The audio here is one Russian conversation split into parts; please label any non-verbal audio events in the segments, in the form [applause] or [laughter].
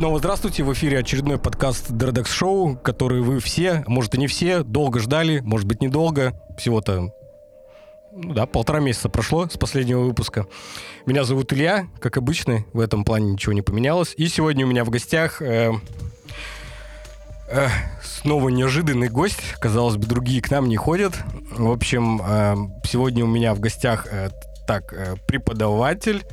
Снова здравствуйте, в эфире очередной подкаст Дредекс Шоу, который вы все, может и не все, долго ждали, может быть недолго, всего-то ну да, полтора месяца прошло с последнего выпуска. Меня зовут Илья, как обычно, в этом плане ничего не поменялось. И сегодня у меня в гостях э, э, снова неожиданный гость. Казалось бы, другие к нам не ходят. В общем, э, сегодня у меня в гостях э, так э, преподаватель,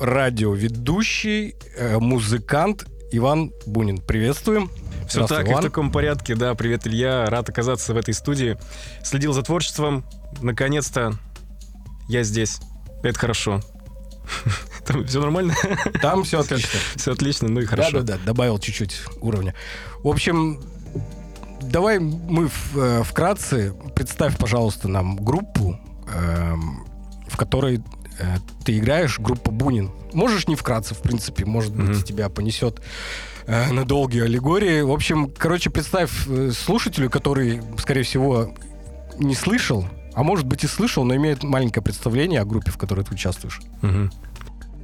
радиоведущий, э, музыкант Иван Бунин. Приветствуем. Все так, Иван. и в таком порядке. Да, привет, Илья. Рад оказаться в этой студии. Следил за творчеством. Наконец-то я здесь. Это хорошо. [laughs] Там все нормально? Там все отлично. [laughs] Все отлично, ну и хорошо. Да-да-да, добавил чуть-чуть уровня. В общем, давай мы э, вкратце, представь, пожалуйста, нам группу, эм, в которой ты играешь, группа Бунин. Можешь не вкратце, в принципе, может быть, mm-hmm. тебя понесет э, на долгие аллегории. В общем, короче, представь э, слушателю, который, скорее всего, не слышал, а может быть и слышал, но имеет маленькое представление о группе, в которой ты участвуешь. Mm-hmm.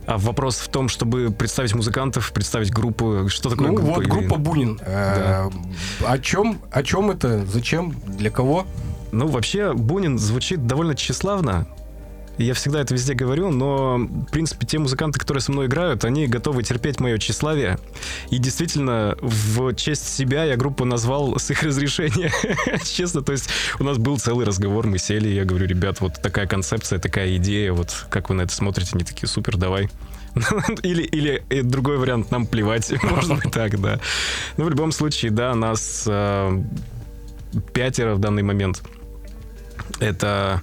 А вопрос в том, чтобы представить музыкантов, представить группу. Что такое ну, группа? Вот группа Бунин. Да. Э, о чем? О чем это? Зачем? Для кого? Ну, вообще, Бунин звучит довольно тщеславно. Я всегда это везде говорю, но, в принципе, те музыканты, которые со мной играют, они готовы терпеть мое тщеславие. И действительно, в честь себя я группу назвал с их разрешения. [laughs] Честно, то есть у нас был целый разговор, мы сели, я говорю, ребят, вот такая концепция, такая идея, вот как вы на это смотрите? Они такие, супер, давай. [laughs] или, или э, другой вариант, нам плевать, [laughs] может быть так, да. Но в любом случае, да, нас э, пятеро в данный момент. Это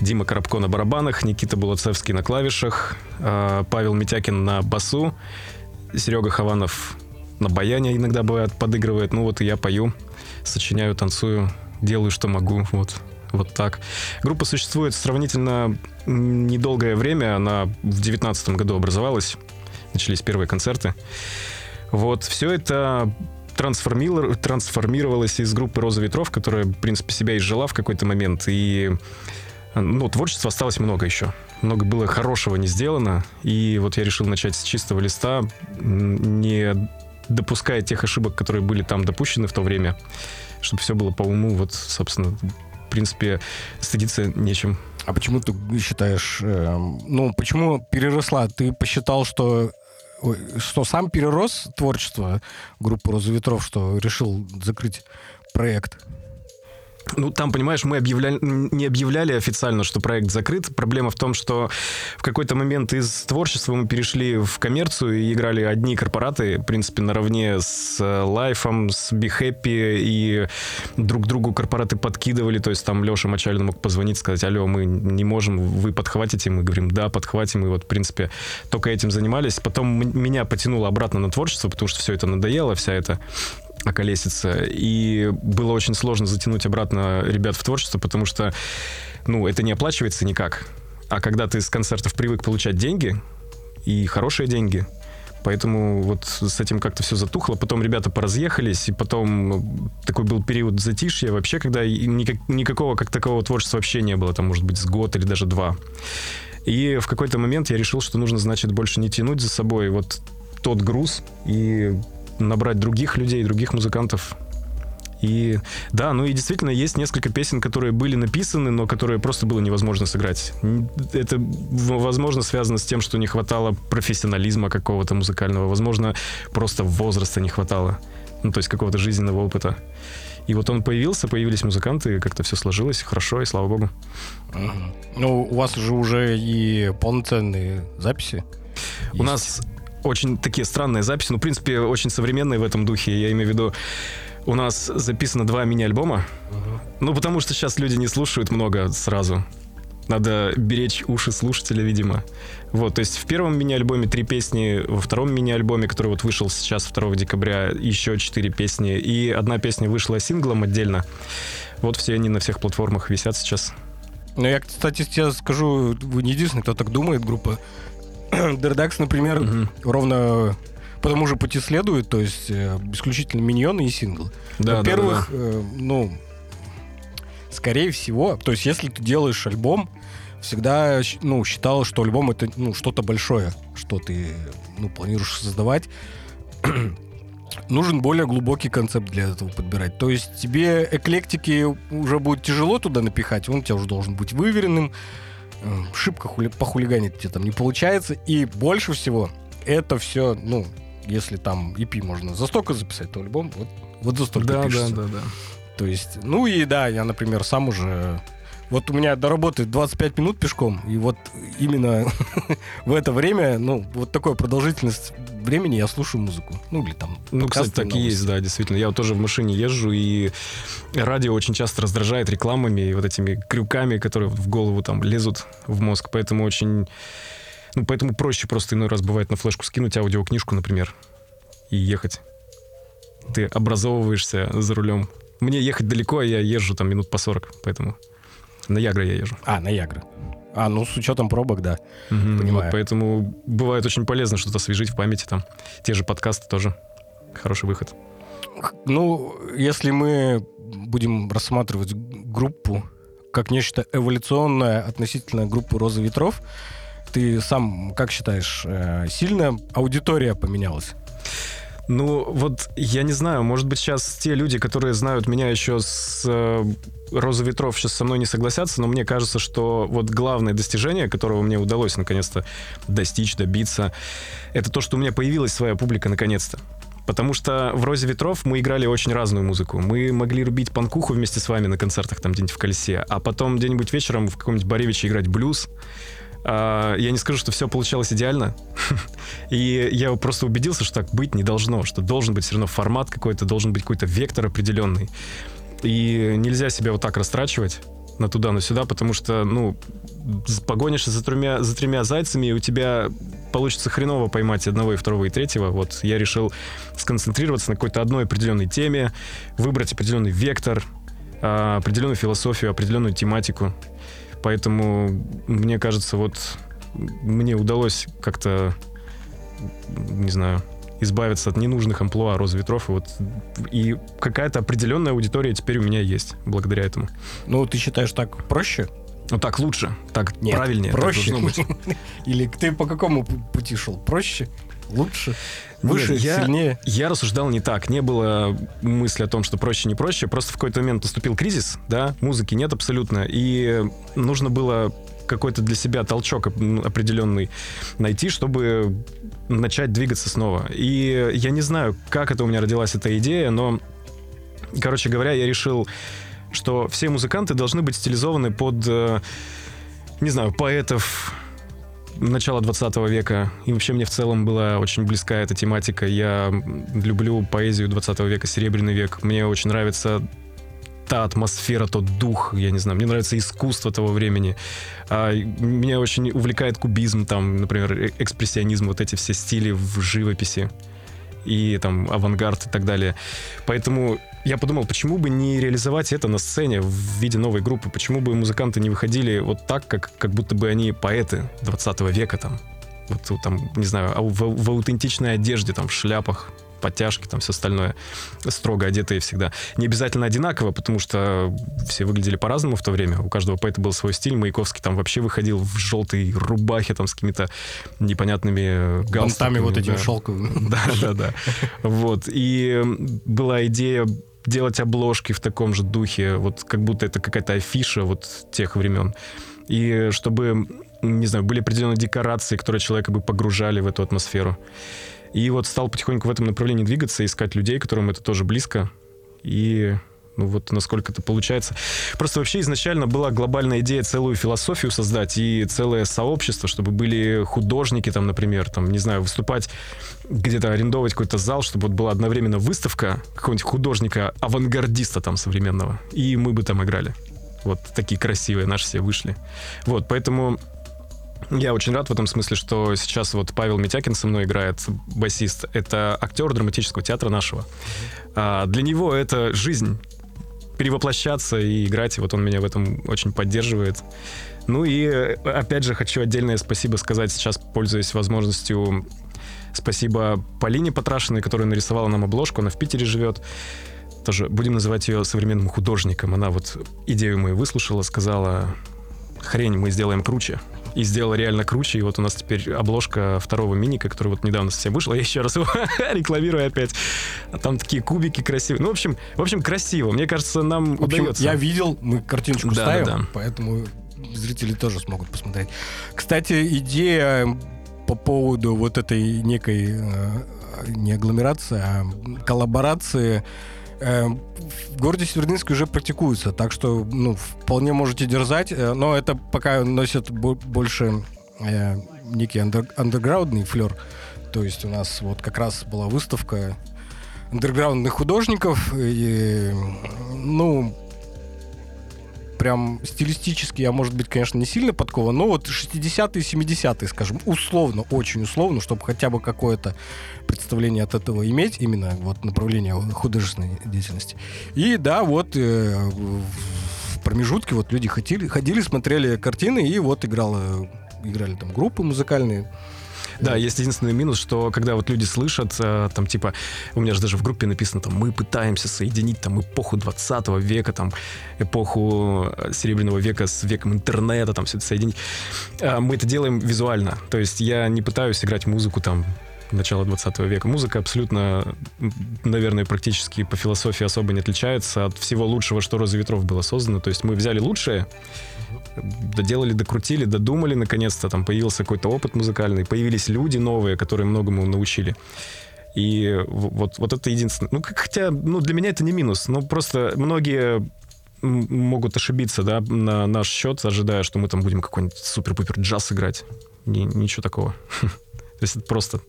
Дима Коробко на барабанах, Никита Булацевский на клавишах, э, Павел Митякин на басу, Серега Хованов на баяне иногда бывает подыгрывает. Ну вот и я пою, сочиняю, танцую, делаю, что могу. Вот, вот так. Группа существует сравнительно недолгое время. Она в девятнадцатом году образовалась. Начались первые концерты. Вот, все это трансформировалась из группы «Роза ветров», которая, в принципе, себя изжила в какой-то момент. И ну, творчества осталось много еще. Много было хорошего не сделано. И вот я решил начать с чистого листа, не допуская тех ошибок, которые были там допущены в то время, чтобы все было по уму. Вот, собственно, в принципе, стыдиться нечем. А почему ты считаешь, э, ну, почему переросла? Ты посчитал, что что сам перерос творчество группы «Роза ветров», что решил закрыть проект? Ну, там, понимаешь, мы объявляли, не объявляли официально, что проект закрыт. Проблема в том, что в какой-то момент из творчества мы перешли в коммерцию и играли одни корпораты, в принципе, наравне с Лайфом, с Be Happy, и друг другу корпораты подкидывали. То есть там Леша Мочалин мог позвонить, сказать, алло, мы не можем, вы подхватите? Мы говорим, да, подхватим. И вот, в принципе, только этим занимались. Потом меня потянуло обратно на творчество, потому что все это надоело, вся эта околесица. И было очень сложно затянуть обратно ребят в творчество, потому что, ну, это не оплачивается никак. А когда ты с концертов привык получать деньги, и хорошие деньги, Поэтому вот с этим как-то все затухло. Потом ребята поразъехались, и потом такой был период затишья вообще, когда никак, никакого как такового творчества вообще не было. Там, может быть, с год или даже два. И в какой-то момент я решил, что нужно, значит, больше не тянуть за собой вот тот груз и набрать других людей, других музыкантов. И да, ну и действительно есть несколько песен, которые были написаны, но которые просто было невозможно сыграть. Это, возможно, связано с тем, что не хватало профессионализма какого-то музыкального, возможно, просто возраста не хватало, ну то есть какого-то жизненного опыта. И вот он появился, появились музыканты, как-то все сложилось хорошо, и слава богу. Ну, у вас же уже и полноценные записи. У есть. нас очень такие странные записи, ну, в принципе, очень современные в этом духе. Я имею в виду, у нас записано два мини-альбома. Ну, потому что сейчас люди не слушают много сразу. Надо беречь уши слушателя, видимо. Вот, то есть в первом мини-альбоме три песни, во втором мини-альбоме, который вот вышел сейчас 2 декабря, еще четыре песни, и одна песня вышла синглом отдельно. Вот все они на всех платформах висят сейчас. Ну, я, кстати, тебе скажу, вы не единственный, кто так думает, группа. [clears throat] Дердакс, например, угу. ровно по тому же пути следует, то есть э, исключительно миньоны и сингл. Да, Во-первых, да, да, э, ну, скорее всего, то есть если ты делаешь альбом, всегда ну, считал, что альбом это ну, что-то большое, что ты ну, планируешь создавать. [clears throat] Нужен более глубокий концепт для этого подбирать. То есть тебе эклектики уже будет тяжело туда напихать, он у тебя уже должен быть выверенным, шибко хули, похулиганить тебе там не получается. И больше всего это все, ну, если там EP можно за столько записать, то альбом вот, вот за столько да, пишется. Да, да, да. То есть, ну и да, я, например, сам уже... Вот у меня до работы 25 минут пешком, и вот именно [laughs] в это время, ну, вот такая продолжительность времени я слушаю музыку. Ну, или там Ну, кстати, так и есть, да, действительно. Я вот тоже в машине езжу, и радио очень часто раздражает рекламами и вот этими крюками, которые в голову там лезут в мозг. Поэтому очень... Ну, поэтому проще просто иной раз бывает на флешку скинуть аудиокнижку, например, и ехать. Ты образовываешься за рулем. Мне ехать далеко, а я езжу там минут по 40, поэтому на Ягра я езжу. А, на Ягры. А, ну, с учетом пробок, да. Мгм, Понимаю. вот поэтому бывает очень полезно что-то освежить в памяти там. Те же подкасты тоже хороший выход. Ну, если мы будем рассматривать группу как нечто эволюционное относительно группы «Розы ветров», ты сам как считаешь, э, сильно аудитория поменялась? Ну, вот я не знаю, может быть, сейчас те люди, которые знают меня еще с э, «Розы ветров», сейчас со мной не согласятся, но мне кажется, что вот главное достижение, которого мне удалось наконец-то достичь, добиться, это то, что у меня появилась своя публика наконец-то. Потому что в «Розе ветров» мы играли очень разную музыку. Мы могли рубить панкуху вместе с вами на концертах там где-нибудь в «Колесе», а потом где-нибудь вечером в каком-нибудь Боревиче играть блюз. А, Я не скажу, что все получалось идеально. [laughs] И я просто убедился, что так быть не должно, что должен быть все равно формат какой-то, должен быть какой-то вектор определенный. И нельзя себя вот так растрачивать на туда, на сюда, потому что, ну, погонишься за тремя, за тремя зайцами, и у тебя получится хреново поймать одного и второго и третьего. Вот я решил сконцентрироваться на какой-то одной определенной теме, выбрать определенный вектор, а, определенную философию, определенную тематику. Поэтому, мне кажется, вот мне удалось как-то, не знаю, избавиться от ненужных амплуа розы ветров. И, вот, и какая-то определенная аудитория теперь у меня есть благодаря этому. Ну, ты считаешь так проще? Ну так лучше, так Нет, правильнее. так проще. быть. [laughs] Или ты по какому пу- пути шел? Проще? Лучше? Выше? Нет, я- Сильнее? Я рассуждал не так. Не было мысли о том, что проще, не проще. Просто в какой-то момент наступил кризис, да, музыки нет абсолютно. И нужно было какой-то для себя толчок оп- определенный найти, чтобы начать двигаться снова. И я не знаю, как это у меня родилась эта идея, но, короче говоря, я решил, что все музыканты должны быть стилизованы под, э, не знаю, поэтов, начала 20 века. И вообще мне в целом была очень близка эта тематика. Я люблю поэзию 20 века, Серебряный век. Мне очень нравится та атмосфера, тот дух, я не знаю, мне нравится искусство того времени. А, меня очень увлекает кубизм, там, например, э- экспрессионизм, вот эти все стили в живописи и там авангард и так далее. Поэтому я подумал, почему бы не реализовать это на сцене в виде новой группы? Почему бы музыканты не выходили вот так, как, как будто бы они поэты 20 века там? Вот, там, не знаю, а в, в аутентичной одежде, там, в шляпах, подтяжки, там все остальное, строго одетые всегда. Не обязательно одинаково, потому что все выглядели по-разному в то время. У каждого поэта был свой стиль. Маяковский там вообще выходил в желтой рубахе, там, с какими-то непонятными галстуками. Бантами вот этими да. шелковыми. [laughs] Да, да, да. Вот. И была идея делать обложки в таком же духе, вот как будто это какая-то афиша вот тех времен. И чтобы, не знаю, были определенные декорации, которые человека бы погружали в эту атмосферу. И вот стал потихоньку в этом направлении двигаться, искать людей, которым это тоже близко. И ну вот насколько это получается. Просто вообще изначально была глобальная идея целую философию создать и целое сообщество, чтобы были художники там, например, там, не знаю, выступать где-то арендовать какой-то зал, чтобы вот была одновременно выставка какого-нибудь художника-авангардиста там современного, и мы бы там играли. Вот такие красивые наши все вышли. Вот, поэтому я очень рад в этом смысле, что сейчас вот Павел Митякин со мной играет, басист. Это актер драматического театра нашего. А, для него это жизнь перевоплощаться и играть. И вот он меня в этом очень поддерживает. Ну и э, опять же хочу отдельное спасибо сказать сейчас, пользуясь возможностью. Спасибо Полине Потрашиной, которая нарисовала нам обложку. Она в Питере живет. Тоже будем называть ее современным художником. Она вот идею мою выслушала, сказала, хрень мы сделаем круче. И сделал реально круче, и вот у нас теперь обложка второго миника, который вот недавно совсем вышел, я еще раз его [laughs] рекламирую опять. А там такие кубики красивые. Ну, в общем, в общем, красиво. Мне кажется, нам В общем, удается. я видел, мы картиночку Да, ставим, да, да. поэтому зрители тоже смогут посмотреть. Кстати, идея по поводу вот этой некой э, не агломерации, а коллаборации в городе Северодвинске уже практикуется, так что ну, вполне можете дерзать, э, но это пока носит бо- больше э, некий андер- андерграундный флер. То есть у нас вот как раз была выставка андерграундных художников. И, ну, прям стилистически я, может быть, конечно, не сильно подкован, но вот 60-е, 70-е, скажем, условно, очень условно, чтобы хотя бы какое-то представление от этого иметь, именно вот направление художественной деятельности. И да, вот э, в промежутке вот люди ходили, ходили, смотрели картины, и вот играла, играли там группы музыкальные. Да, есть единственный минус, что когда вот люди слышат, э, там типа, у меня же даже в группе написано, там, мы пытаемся соединить там эпоху 20 века, там, эпоху э, Серебряного века с веком интернета, там, все это соединить. А Мы это делаем визуально, то есть я не пытаюсь играть музыку там начала 20 века. Музыка абсолютно, наверное, практически по философии особо не отличается от всего лучшего, что «Роза ветров» было создано. То есть мы взяли лучшее, доделали, докрутили, додумали, наконец-то там появился какой-то опыт музыкальный, появились люди новые, которые многому научили. И вот, вот это единственное. Ну, хотя, ну, для меня это не минус. Ну, просто многие могут ошибиться, да, на наш счет, ожидая, что мы там будем какой-нибудь супер-пупер джаз играть. Ни- ничего такого. [laughs] То есть это просто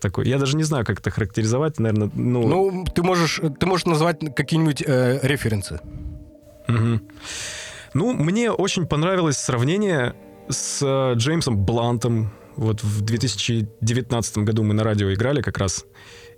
такой. Я даже не знаю, как это характеризовать, наверное. Ну, Ну, ты можешь, ты можешь назвать какие-нибудь э, референсы. Мгм. Ну, мне очень понравилось сравнение с э, Джеймсом Блантом. Вот в 2019 году мы на радио играли как раз.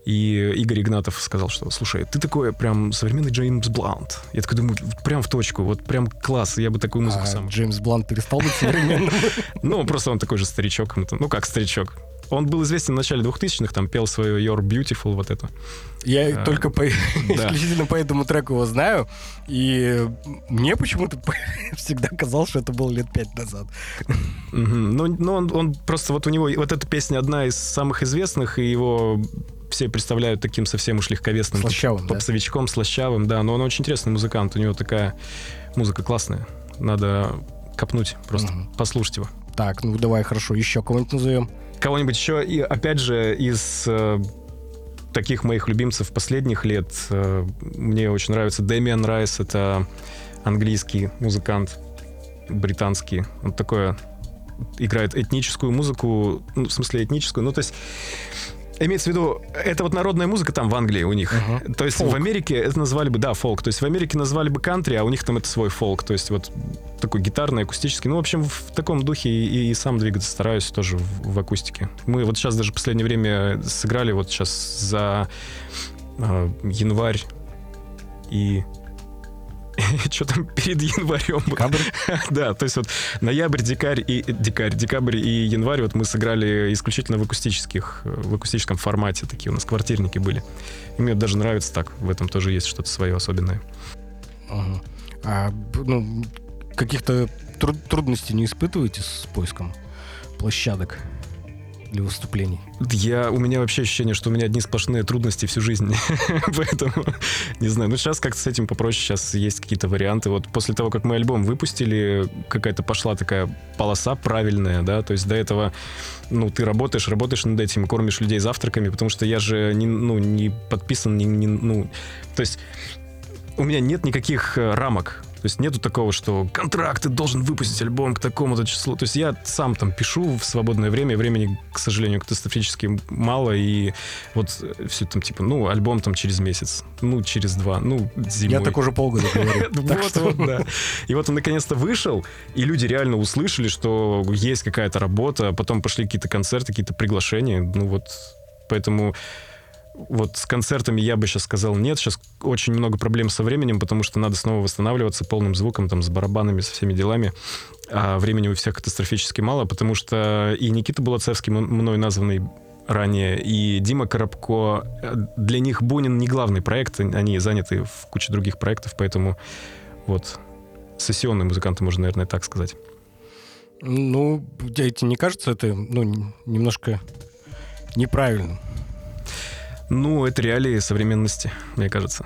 И Игорь Игнатов сказал, что, слушай, ты такой прям современный Джеймс Блант. Я такой думаю, прям в точку, вот прям класс, я бы такую музыку А сам. Джеймс Блант перестал быть современным. [laughs] Ну, просто он такой же старичок. ну, Ну, как старичок. Он был известен в начале 2000-х, там пел свое You're Beautiful, вот это. Я А, только по, [laughs] да. исключительно по этому треку его знаю. И мне почему-то [laughs] всегда казалось, что это было лет пять назад. Ну, ну он, он просто вот у него вот эта песня одна из самых известных, и его все представляют таким совсем уж легковесным Слащавым, да? попсовичком, слащавым, да, но он очень интересный музыкант, у него такая музыка классная, надо копнуть просто, Мгм. послушать его. Так, ну давай, хорошо, еще кого-нибудь назовем. Кого-нибудь еще, и опять же, из э, таких моих любимцев последних лет, э, мне очень нравится Дэмиан Райс, это английский музыкант, британский, он такое играет этническую музыку, ну, в смысле этническую, ну, то есть Имеется в виду, это вот народная музыка там в Англии у них. Мгм. То есть Фолк. в Америке это назвали бы, да, фолк. То есть в Америке назвали бы кантри, а у них там это свой фолк. То есть вот такой гитарный, акустический. Ну, в общем, в таком духе и, и сам двигаться стараюсь тоже в, в акустике. Мы вот сейчас даже в последнее время сыграли вот сейчас за э, январь и [laughs] что там перед январем? Кадр? [laughs] Да, то есть вот ноябрь, декабрь и декабрь, декабрь и январь вот мы сыграли исключительно в акустических, в акустическом формате, такие у нас квартирники были. И мне даже нравится так, в этом тоже есть что-то свое особенное. Ага. А, ну, каких-то тру- трудностей не испытываете с поиском площадок для выступлений? Я, у меня вообще ощущение, что у меня одни сплошные трудности всю жизнь. [laughs] Поэтому, не знаю. Ну, сейчас как-то с этим попроще. Сейчас есть какие-то варианты. Вот после того, как мы альбом выпустили, какая-то пошла такая полоса правильная, да, то есть до этого, ну, ты работаешь, работаешь над этим, кормишь людей завтраками, потому что я же не, ну, не подписан, не, не- ну, то есть у меня нет никаких э, рамок. То есть нету такого, что контракт, ты должен выпустить альбом к такому-то числу. То есть я сам там пишу в свободное время, времени, к сожалению, катастрофически мало, и вот все там типа, ну, альбом там через месяц, ну, через два, ну, зимой. Я так уже полгода говорю. [laughs] Вот, что- вот, да. И вот он наконец-то вышел, и люди реально услышали, что есть какая-то работа, потом пошли какие-то концерты, какие-то приглашения. Ну вот, поэтому вот с концертами я бы сейчас сказал нет. Сейчас очень много проблем со временем, потому что надо снова восстанавливаться полным звуком, там, с барабанами, со всеми делами. А времени у всех катастрофически мало, потому что и Никита Булацевский, мной названный ранее, и Дима Коробко, э, для них Бунин не главный проект, они заняты в куче других проектов, поэтому вот сессионные музыканты, можно, наверное, так сказать. Ну, тебе не кажется это ну, немножко неправильным? Ну, это реалии современности, мне кажется.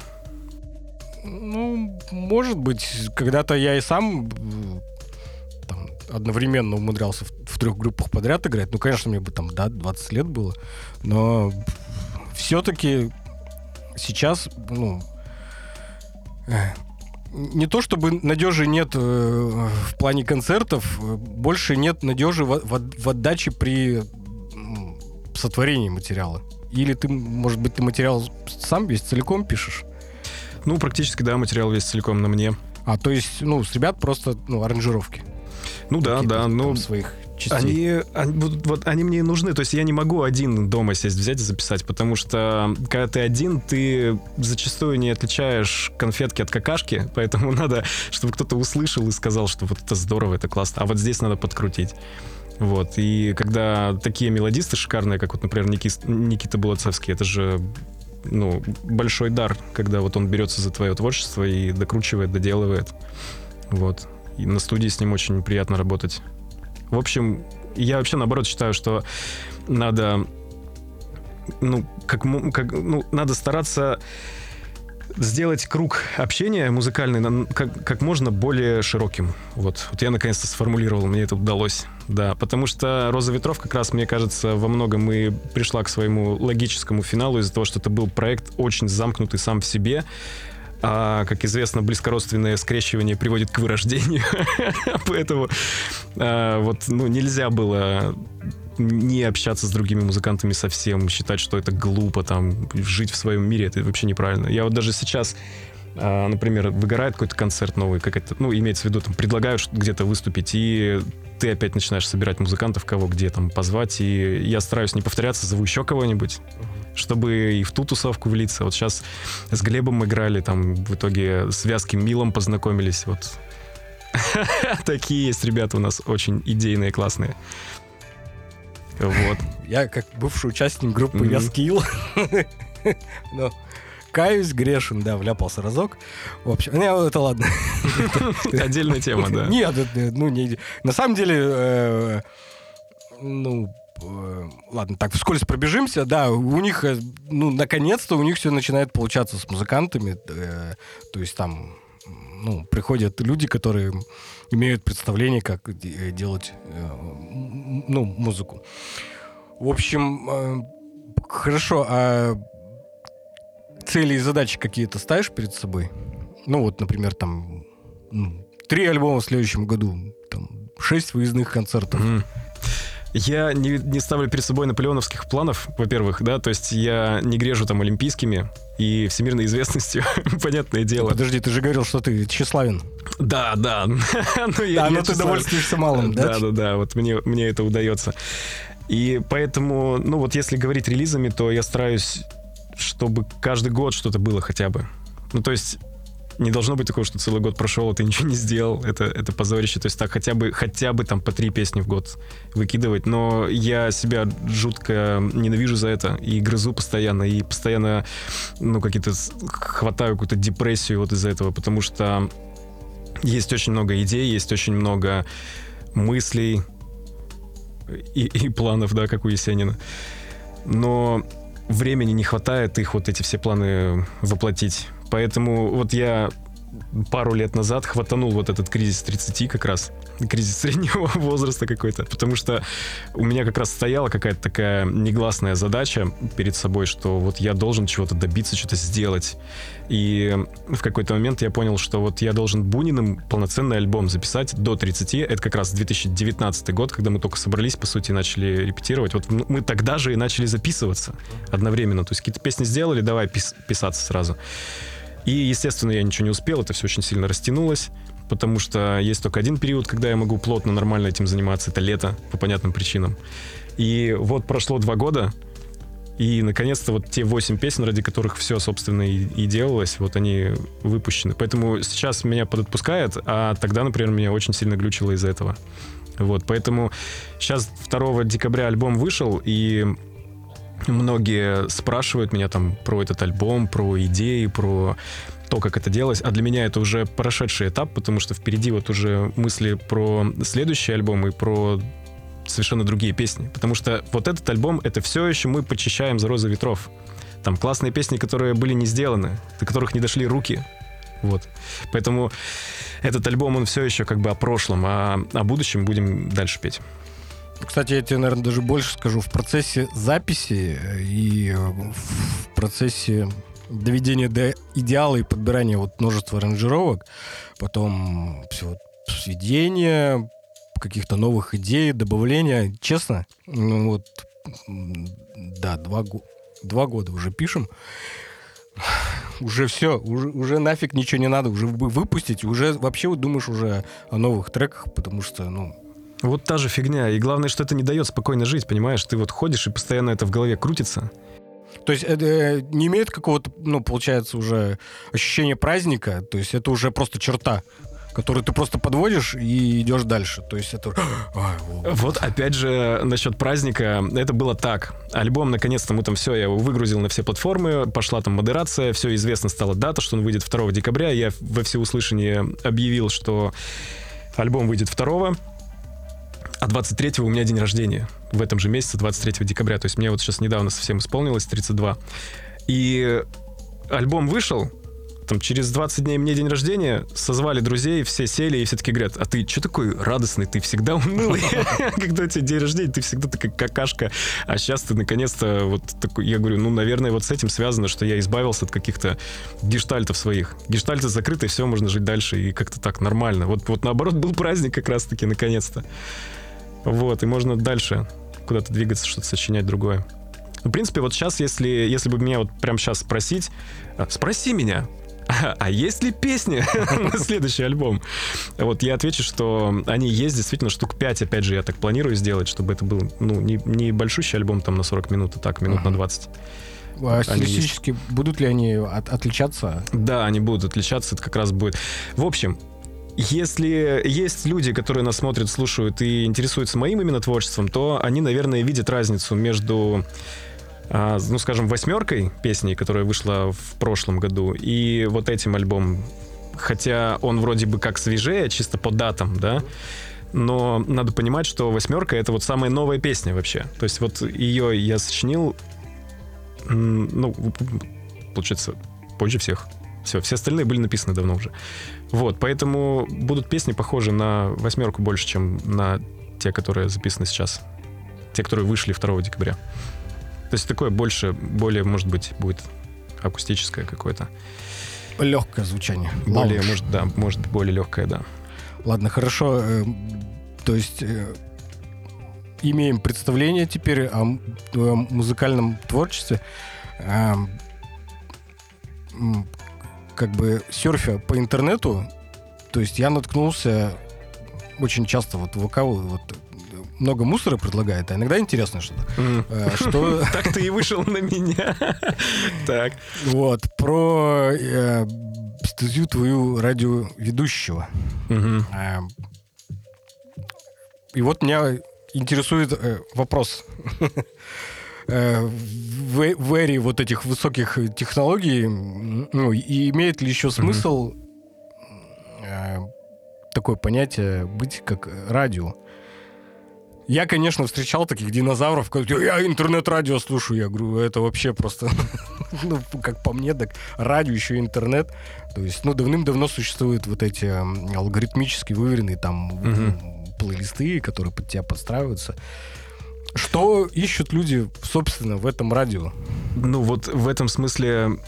Ну, может быть, когда-то я и сам там, одновременно умудрялся в, в трех группах подряд играть. Ну, конечно, мне бы там, да, 20 лет было. Но все-таки сейчас, ну, не то чтобы надежи нет э, в плане концертов, больше нет надежи в, в, в отдаче при сотворении материала. Или ты, может быть, ты материал сам весь целиком пишешь? Ну, практически, да, материал весь целиком на мне. А, то есть, ну, с ребят просто, ну, аранжировки. Ну да, да, ну... Своих частей. Они, они, вот, вот, они мне нужны. То есть я не могу один дома сесть, взять и записать, потому что когда ты один, ты зачастую не отличаешь конфетки от какашки, [laughs] поэтому надо, чтобы кто-то услышал и сказал, что вот это здорово, это классно, а вот здесь надо подкрутить. Вот, и когда такие мелодисты шикарные, как вот, например, Никис, Никита Булацевский, это же ну, большой дар, когда вот он берется за твое творчество и докручивает, доделывает. Вот. И на студии с ним очень приятно работать. В общем, я вообще наоборот считаю, что надо, ну, как, как ну, надо стараться сделать круг общения музыкальный как, как можно более широким. Вот. вот я наконец-то сформулировал, мне это удалось. Да, потому что «Роза ветров» как раз, мне кажется, во многом и пришла к своему логическому финалу из-за того, что это был проект очень замкнутый сам в себе, а, как известно, близкородственное скрещивание приводит к вырождению. [laughs] Поэтому а, вот ну, нельзя было не общаться с другими музыкантами совсем, считать, что это глупо, там, жить в своем мире, это вообще неправильно. Я вот даже сейчас а, например, выгорает какой-то концерт новый, какая-то, ну, имеется в виду, там, предлагают где-то выступить, и ты опять начинаешь собирать музыкантов, кого где там позвать, и я стараюсь не повторяться, зову еще кого-нибудь, чтобы и в ту тусовку влиться. Вот сейчас с Глебом играли, там в итоге с Вязким Милом познакомились, вот. [laughs] Такие есть ребята у нас очень идейные, классные. Вот. Я как бывший участник группы. Вязкил, [laughs] но каюсь, грешен, да, вляпался разок. В общем, не, это ладно. Отдельная тема, да. Нет, ну, не... На самом деле, э, ну, э, ладно, так вскользь пробежимся, да, у них, э, ну, наконец-то у них все начинает получаться с музыкантами, э, то есть там, ну, приходят люди, которые имеют представление, как делать, э, ну, музыку. В общем, э, хорошо, а цели и задачи какие-то ставишь перед собой? Ну вот, например, там ну, три альбома в следующем году, там шесть выездных концертов. Mm. Я не, не ставлю перед собой наполеоновских планов, во-первых, да, то есть я не грежу там олимпийскими и всемирной известностью, [laughs] понятное дело. Подожди, ты же говорил, что ты тщеславен. Да, да. [laughs] но я, да, но ты довольствуешься малым, да? Да, да, да, вот мне, мне это удается. И поэтому, ну вот если говорить релизами, то я стараюсь чтобы каждый год что-то было хотя бы. Ну, то есть не должно быть такого, что целый год прошел, а ты ничего не сделал. Это, это позорище. То есть так хотя бы, хотя бы там по три песни в год выкидывать. Но я себя жутко ненавижу за это. И грызу постоянно. И постоянно, ну, какие-то... Хватаю какую-то депрессию вот из-за этого. Потому что есть очень много идей, есть очень много мыслей и, и планов, да, как у Есенина. Но времени не хватает их вот эти все планы воплотить. Поэтому вот я пару лет назад хватанул вот этот кризис 30 как раз, кризис среднего [laughs] возраста какой-то, потому что у меня как раз стояла какая-то такая негласная задача перед собой, что вот я должен чего-то добиться, что-то сделать. И в какой-то момент я понял, что вот я должен Буниным полноценный альбом записать до 30. Это как раз 2019 год, когда мы только собрались, по сути, начали репетировать. Вот мы тогда же и начали записываться одновременно. То есть какие-то песни сделали, давай пис- писаться сразу. И, естественно, я ничего не успел, это все очень сильно растянулось, потому что есть только один период, когда я могу плотно, нормально этим заниматься, это лето, по понятным причинам. И вот прошло два года, и, наконец-то, вот те восемь песен, ради которых все, собственно, и, и делалось, вот они выпущены. Поэтому сейчас меня подотпускает, а тогда, например, меня очень сильно глючило из-за этого. Вот, поэтому сейчас 2 декабря альбом вышел, и многие спрашивают меня там про этот альбом, про идеи, про то, как это делалось. А для меня это уже прошедший этап, потому что впереди вот уже мысли про следующий альбом и про совершенно другие песни. Потому что вот этот альбом, это все еще мы почищаем за розы ветров. Там классные песни, которые были не сделаны, до которых не дошли руки. Вот. Поэтому этот альбом, он все еще как бы о прошлом, а о будущем будем дальше петь. Кстати, я тебе, наверное, даже больше скажу. В процессе записи и э, в процессе доведения до идеала и подбирания вот множества аранжировок, потом все вот сведения, каких-то новых идей, добавления. Честно, ну вот, да, два, два года уже пишем. [sighs] Уже все, уже, уже нафиг ничего не надо, уже выпустить, уже вообще вот думаешь уже о новых треках, потому что, ну, вот та же фигня. И главное, что это не дает спокойно жить, понимаешь? Ты вот ходишь, и постоянно это в голове крутится. То есть это э, не имеет какого-то, ну, получается, уже ощущения праздника, то есть это уже просто черта которую ты просто подводишь и идешь дальше. То есть это... [gasps] Вот опять же насчет праздника. Это было так. Альбом, наконец-то мы там все, я его выгрузил на все платформы, пошла там модерация, все известно стала дата, что он выйдет 2 декабря. Я во всеуслышание объявил, что альбом выйдет 2 а 23 у меня день рождения. В этом же месяце, 23 декабря. То есть мне вот сейчас недавно совсем исполнилось 32. И альбом вышел, там через 20 дней мне день рождения, созвали друзей, все сели и все таки говорят, а ты что такой радостный, ты всегда унылый, [laughs] когда у тебя день рождения, ты всегда такая какашка, а сейчас ты наконец-то вот такой, я говорю, ну, наверное, вот с этим связано, что я избавился от каких-то гештальтов своих. Гештальты закрыты, все, можно жить дальше, и как-то так нормально. Вот, вот наоборот, был праздник как раз-таки, наконец-то. Вот, и можно дальше куда-то двигаться, что-то сочинять другое. В принципе, вот сейчас, если, если бы меня вот прямо сейчас спросить, а, спроси меня, [laughs] а есть ли песни [laughs] на следующий альбом? Вот я отвечу, что они есть, действительно, штук 5, опять же, я так планирую сделать, чтобы это был, ну, не, не большущий альбом там на 40 минут, а так, минут на 20. А стилистически будут ли они от, отличаться? Да, они будут отличаться, это как раз будет. В общем, если есть люди, которые нас смотрят, слушают и интересуются моим именно творчеством, то они, наверное, видят разницу между а, ну, скажем, восьмеркой песней, которая вышла в прошлом году, и вот этим альбомом. Хотя он вроде бы как свежее, чисто по датам, да, но надо понимать, что восьмерка это вот самая новая песня вообще. То есть вот ее я сочинил, ну, получается, позже всех. Все, все остальные были написаны давно уже. Вот, поэтому будут песни похожи на восьмерку больше, чем на те, которые записаны сейчас. Те, которые вышли 2 декабря. То есть такое больше, более, может быть, будет акустическое какое-то. Легкое звучание. Более, Лауш. может, да, может быть, более легкое, да. Ладно, хорошо. Э, то есть э, имеем представление теперь о твоем музыкальном творчестве. Как бы серфя по интернету, то есть я наткнулся очень часто вот в ВК вот много мусора предлагает, а иногда интересно что-то. Mm. Что... [laughs] Так ты и вышел на меня. [laughs] Так. Вот, про э, статью твою радиоведущего. Э, и вот меня интересует вопрос. [laughs] в, в эре вот этих высоких технологий, ну, и имеет ли еще смысл mm-hmm. такое понятие быть как радио? Я, конечно, встречал таких динозавров, которые я интернет-радио слушаю. Я говорю, это вообще просто, [laughs] ну, как по мне, так радио, еще интернет. То есть, ну, давным-давно существуют вот эти алгоритмически выверенные там угу. плейлисты, которые под тебя подстраиваются. Что ищут люди, собственно, в этом радио? Ну, вот в этом смысле,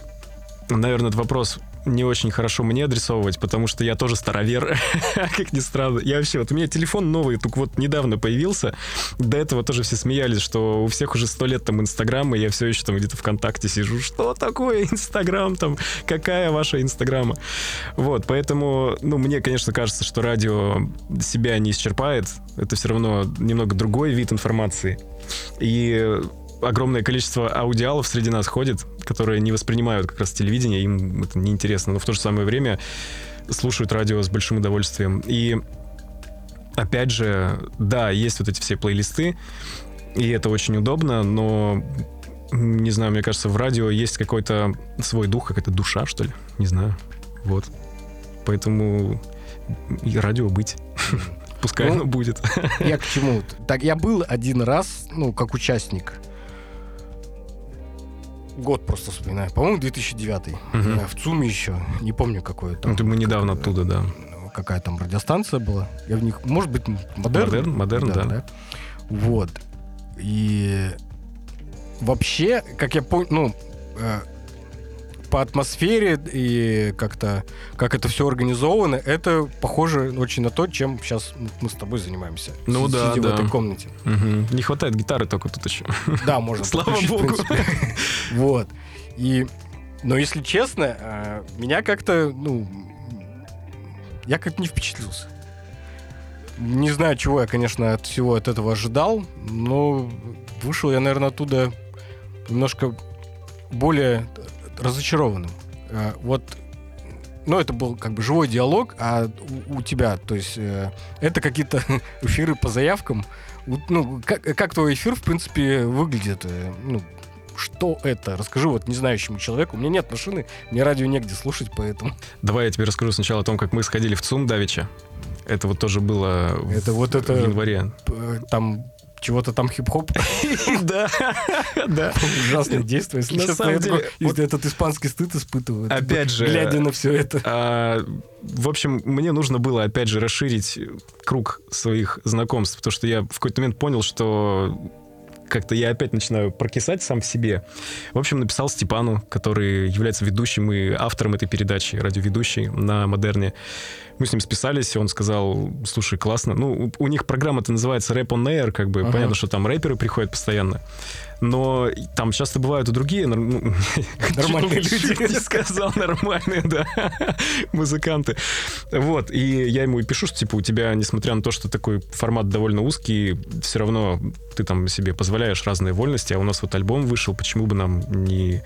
наверное, этот вопрос не очень хорошо мне адресовывать, потому что я тоже старовер, [laughs] как ни странно. Я вообще, вот у меня телефон новый, только вот недавно появился. До этого тоже все смеялись, что у всех уже сто лет там Инстаграм, и я все еще там где-то ВКонтакте сижу. Что такое Инстаграм там? Какая ваша Инстаграма? Вот, поэтому, ну, мне, конечно, кажется, что радио себя не исчерпает. Это все равно немного другой вид информации. И огромное количество аудиалов среди нас ходит, которые не воспринимают как раз телевидение, им это неинтересно, но в то же самое время слушают радио с большим удовольствием. И опять же, да, есть вот эти все плейлисты, и это очень удобно, но не знаю, мне кажется, в радио есть какой-то свой дух, какая-то душа, что ли, не знаю. Вот. Поэтому и радио быть. [laughs] Пускай Ну, оно будет. Я к чему? Так, я был один раз, ну, как участник. Год просто вспоминаю. По-моему, 2009. Мгм. Э, В ЦУМе еще. Не помню, какой там. Ну, ты- мы недавно как- оттуда, да. ну, Какая там радиостанция была. Я в них... Может быть, модерн? Модерн, модерн, да. Вот. И вообще, как я понял, ну, э, по атмосфере и как-то, как это все организовано, это похоже очень на то, чем сейчас мы с тобой занимаемся. Ну да, да. в этой комнате. Мгм. Не хватает гитары только тут еще. Да, можно. [laughs] Слава богу. [laughs] Вот. И, но если честно, э, меня как-то, ну, я как-то не впечатлился. Не знаю, чего я, конечно, от всего от этого ожидал, но вышел я, наверное, оттуда немножко более разочарованным. Э, Вот, ну, это был как бы живой диалог, а у, у тебя, то есть, э, это какие-то [laughs] эфиры по заявкам. Ну, как, как твой эфир, в принципе, выглядит? э, Ну, что это? Расскажи вот незнающему человеку. У меня нет машины, мне радио негде слушать, поэтому... Давай я тебе расскажу сначала о том, как мы сходили в ЦУМ Давича. Это вот тоже было в- Это вот это- в январе. Там чего-то там хип-хоп, [laughs] Да, да. ужасное действие, если На честно. самом деле, этот испанский стыд испытываю. Опять же, Глядя на все это. А, в общем, мне нужно было, опять же, расширить круг своих знакомств, потому что я в какой-то момент понял, что как-то я опять начинаю прокисать сам в себе. В общем, написал Степану, который является ведущим и автором этой передачи, радиоведущий на Модерне. Мы с ним списались, и он сказал, слушай, классно. Ну, у, у них программа-то называется Rap on Air, как бы, Ага. понятно, что там рэперы приходят постоянно. Но там часто бывают и другие ну, [laughs] Нормальные люди. не сказал нормальные, да, музыканты. Вот, и я ему и пишу, что, типа, у тебя, несмотря на то, что такой формат довольно узкий, все равно ты там себе позволяешь разные вольности, а у нас вот альбом вышел, почему бы нам не,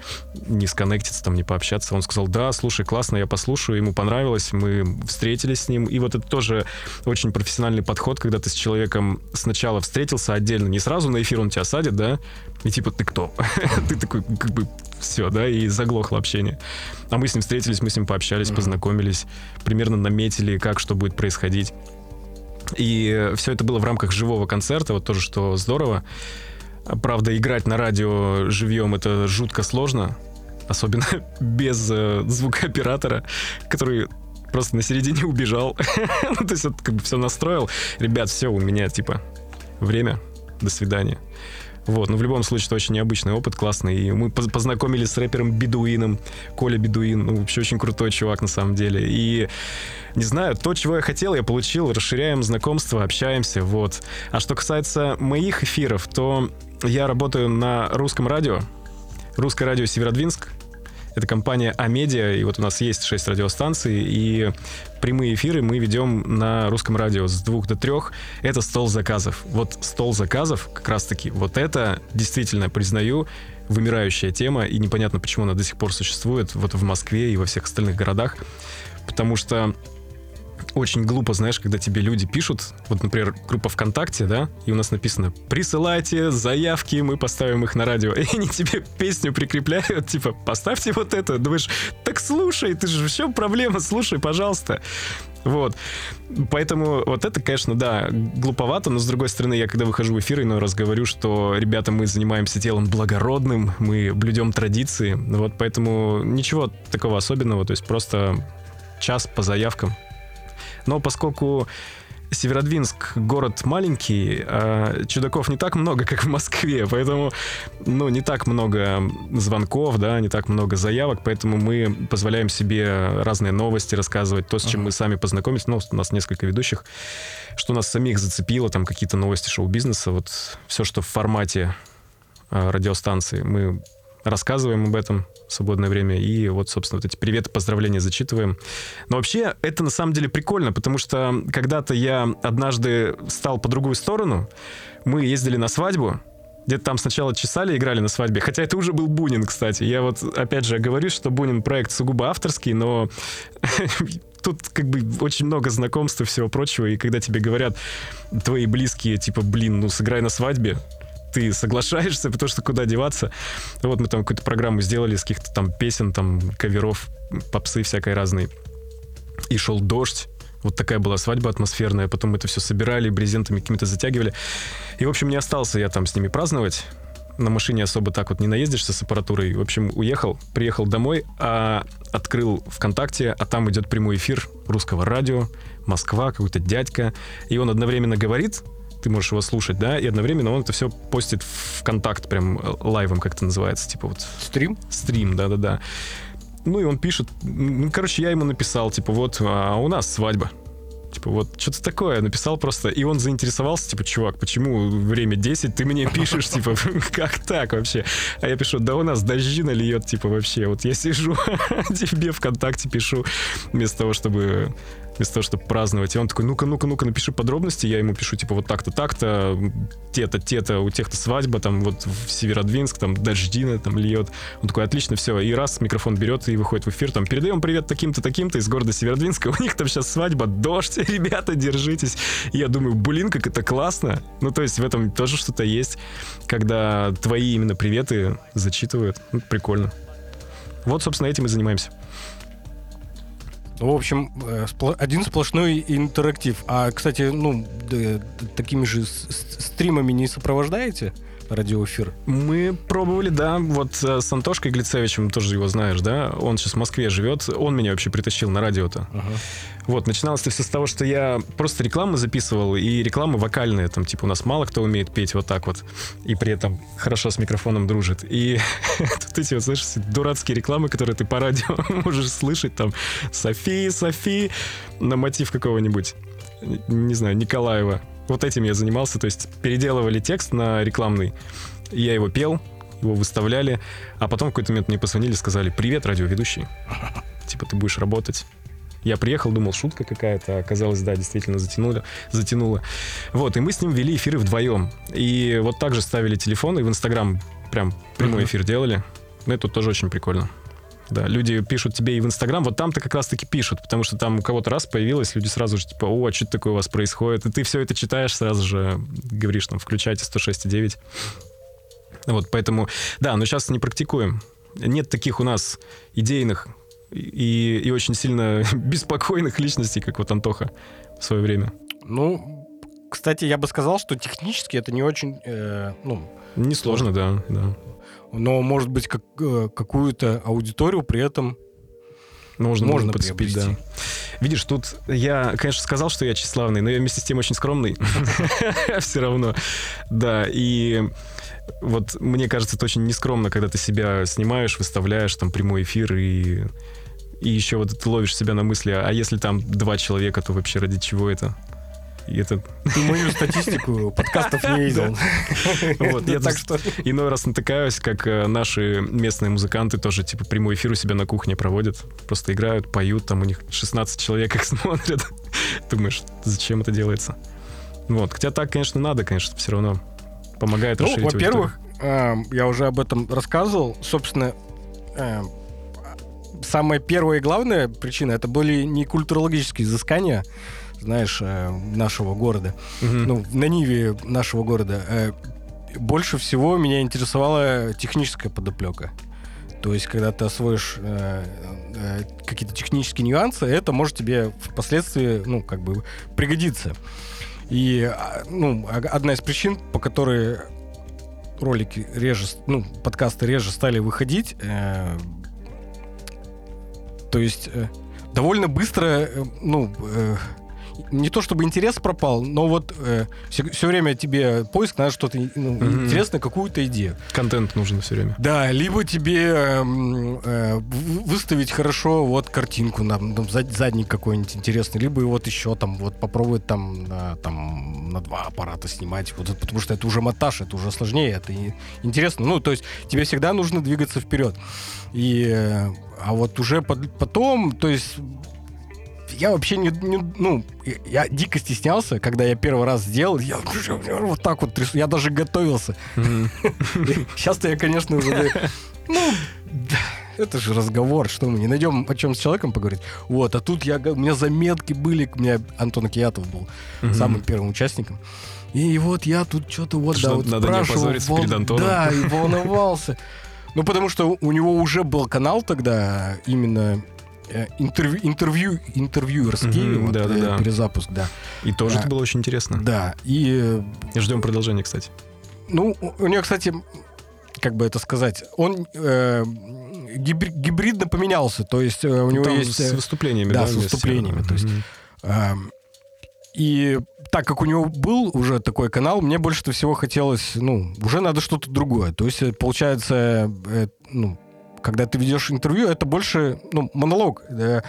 не сконнектиться, там, не пообщаться? Он сказал, да, слушай, классно, я послушаю, ему понравилось, мы встретились с ним, и вот это тоже очень профессиональный подход, когда ты с человеком сначала встретился отдельно, не сразу на эфир он тебя садит, да, и типа, ты кто? [laughs] ты такой, как бы, все, да, и заглохло общение. А мы с ним встретились, мы с ним пообщались, познакомились, примерно наметили, как что будет происходить. И все это было в рамках живого концерта, вот тоже, что здорово. Правда, играть на радио живьем это жутко сложно, особенно [laughs] без э, звукооператора, который просто на середине [laughs] убежал. [laughs] ну, то есть вот как бы все настроил. Ребят, все, у меня типа время, до свидания. Вот, но в любом случае это очень необычный опыт, классный. И мы поз- познакомились с рэпером Бедуином. Коля Бедуин, ну, вообще очень крутой чувак на самом деле. И не знаю, то, чего я хотел, я получил. Расширяем знакомство, общаемся, вот. А что касается моих эфиров, то я работаю на русском радио. Русское радио Северодвинск. Это компания Амедиа, и вот у нас есть 6 радиостанций, и прямые эфиры мы ведем на русском радио с двух до трех. Это стол заказов. Вот стол заказов, как раз-таки, вот это действительно, признаю, вымирающая тема, и непонятно, почему она до сих пор существует вот в Москве и во всех остальных городах. Потому что очень глупо, знаешь, когда тебе люди пишут, вот, например, группа ВКонтакте, да, и у нас написано «Присылайте заявки, мы поставим их на радио». [laughs] И они тебе песню прикрепляют, типа «Поставьте вот это». Думаешь, так слушай, ты же, в чем проблема? Слушай, пожалуйста. Вот. Поэтому вот это, конечно, да, глуповато, но с другой стороны, я когда выхожу в эфир, иной раз говорю, что, ребята, мы занимаемся делом благородным, мы блюдем традиции, вот поэтому ничего такого особенного, то есть просто час по заявкам. Но поскольку Северодвинск город маленький, а чудаков не так много, как в Москве, поэтому, ну, не так много звонков, да, не так много заявок, поэтому мы позволяем себе разные новости рассказывать, то, с чем Ага. мы сами познакомились, ну, у нас несколько ведущих, что нас самих зацепило, там какие-то новости шоу-бизнеса, вот все, что в формате а, радиостанции, мы рассказываем об этом в свободное время, и вот, собственно, вот эти приветы, поздравления зачитываем. Но вообще это на самом деле прикольно, потому что когда-то я однажды стал по другую сторону, мы ездили на свадьбу, где-то там сначала чесали, играли на свадьбе. Хотя это уже был Бунин, кстати. Я вот, опять же, говорю, что Бунин проект сугубо авторский, но [laughs] тут как бы очень много знакомств и всего прочего. И когда тебе говорят твои близкие, типа, блин, ну сыграй на свадьбе, ты соглашаешься, потому что куда деваться. Вот мы там какую-то программу сделали с каких-то там песен, там, каверов, попсы всякой разной. И шел дождь. Вот такая была свадьба атмосферная. Потом мы это все собирали, брезентами какими-то затягивали. И, в общем, не остался я там с ними праздновать. На машине особо так вот не наездишься с аппаратурой. В общем, уехал, приехал домой, а открыл ВКонтакте, а там идет прямой эфир русского радио, Москва, какой-то дядька. И он одновременно говорит, ты можешь его слушать, да, и одновременно он это все постит в контакт прям э, лайвом, как это называется, типа вот... Стрим? Стрим, да-да-да. Ну и он пишет, ну, короче, я ему написал, типа, вот, а у нас свадьба. Типа, вот, что-то такое написал просто, и он заинтересовался, типа, чувак, почему время 10, ты мне [laughs] пишешь, типа, [laughs] как так вообще? А я пишу, да у нас дождина льет, типа, вообще, вот я сижу, [laughs] тебе ВКонтакте пишу, вместо того, чтобы вместо того, чтобы праздновать. И он такой, ну-ка, ну-ка, ну-ка, напиши подробности. Я ему пишу, типа, вот так-то, так-то, те-то, те-то, у тех-то свадьба, там, вот в Северодвинск, там, дождина, там, льет. Он такой, отлично, все. И раз микрофон берет и выходит в эфир, там, передаем привет таким-то, таким-то из города Северодвинска. У них там сейчас свадьба, дождь, [laughs] ребята, держитесь. И я думаю, блин, как это классно. Ну, то есть в этом тоже что-то есть, когда твои именно приветы зачитывают. Ну, прикольно. Вот, собственно, этим и занимаемся. Ну, в общем, э, один сплошной интерактив. А, кстати, ну, такими же стримами не сопровождаете? радиоэфир? Мы пробовали, да. Вот э, с Антошкой Глицевичем, тоже его знаешь, да? Он сейчас в Москве живет. Он меня вообще притащил на радио-то. Ага. Вот, начиналось это все с того, что я просто рекламы записывал, и рекламы вокальные. Там, типа, у нас мало кто умеет петь вот так вот, и при этом хорошо с микрофоном дружит. И [laughs] тут эти, вот, слышишь, дурацкие рекламы, которые ты по радио [laughs] можешь слышать, там, Софи, Софи, на мотив какого-нибудь, не знаю, Николаева. Вот этим я занимался, то есть переделывали текст на рекламный, я его пел, его выставляли, а потом в какой-то момент мне позвонили, сказали, привет, радиоведущий, типа ты будешь работать. Я приехал, думал, шутка какая-то, оказалось, да, действительно затянули, затянуло. Вот, и мы с ним вели эфиры вдвоем. И вот так же ставили телефоны, и в Инстаграм прям прямой эфир делали. Ну, это тоже очень прикольно. Да, люди пишут тебе и в Инстаграм, вот там-то как раз-таки пишут, потому что там у кого-то раз появилось, люди сразу же типа, о, а что такое у вас происходит? И ты все это читаешь, сразу же говоришь, там, включайте 106,9. Вот, поэтому, да, но сейчас не практикуем. Нет таких у нас идейных и, и очень сильно [laughs] беспокойных личностей, как вот Антоха в свое время. Ну, кстати, я бы сказал, что технически это не очень, э, ну... Несложно, да, да но, может быть, как, э, какую-то аудиторию при этом можно, можно подцепить, да. Видишь, тут я, конечно, сказал, что я тщеславный, но я вместе с тем очень скромный. [laughs] Все равно. Да, и вот мне кажется, это очень нескромно, когда ты себя снимаешь, выставляешь там прямой эфир и и еще вот ты ловишь себя на мысли, а если там два человека, то вообще ради чего это? И это... Ты мою статистику [laughs] подкастов не видел. Вот, я [laughs] так что иной раз натыкаюсь, как э, наши местные музыканты тоже, типа, прямой эфир у себя на кухне проводят. Просто играют, поют, там у них 16 человек их [laughs] смотрят. Думаешь, зачем это делается? Вот, хотя так, конечно, надо, конечно, все равно помогает ну, во-первых, э, я уже об этом рассказывал. Собственно, э, самая первая и главная причина это были не культурологические изыскания, знаешь, э, нашего города, угу. ну, на Ниве нашего города, э, больше всего меня интересовала техническая подоплека. То есть, когда ты освоишь э, э, какие-то технические нюансы, это может тебе впоследствии, ну, как бы пригодиться. И, а, ну, одна из причин, по которой ролики реже, ну, подкасты реже стали выходить, э, то есть э, довольно быстро, э, ну, э, не то чтобы интерес пропал, но вот э, все, все время тебе поиск надо что-то ну, mm-hmm. интересное, какую-то идею. Контент нужен все время. Да, либо тебе э, э, выставить хорошо вот картинку, на, там, задник какой-нибудь интересный, либо вот еще там вот попробовать там на, там на два аппарата снимать, вот, потому что это уже монтаж, это уже сложнее, это интересно. Ну, то есть тебе всегда нужно двигаться вперед. И, э, а вот уже под, потом, то есть я вообще не, не ну, я дико стеснялся, когда я первый раз сделал, я вот так вот трясу, я даже готовился. [laughs] Сейчас-то я, конечно, уже, ну, это же разговор, что мы не найдем о чем с человеком поговорить. Вот, а тут я, у меня заметки были, у меня Антон Киятов был самым первым участником. И вот я тут что-то вот, да, вот надо не спрашивал, опозориться вол- перед Антоном. Да, и [laughs] волновался. Ну, потому что у него уже был канал тогда именно э, интервью, интервью, интервьюерский, Мгм, вот, да-да-да. э, перезапуск, да. И тоже Да. это было очень интересно. Да, и, э, ждем продолжения, кстати. ну, у него, кстати, как бы это сказать, он э, гибри- гибридно поменялся, то есть э, у него Там есть... с э, выступлениями, да, да? с выступлениями, то есть Мгм. И так как у него был уже такой канал, мне больше всего хотелось, ну, уже надо что-то другое. То есть, э, получается, э, ну, когда ты ведешь интервью, это больше, ну, монолог. э,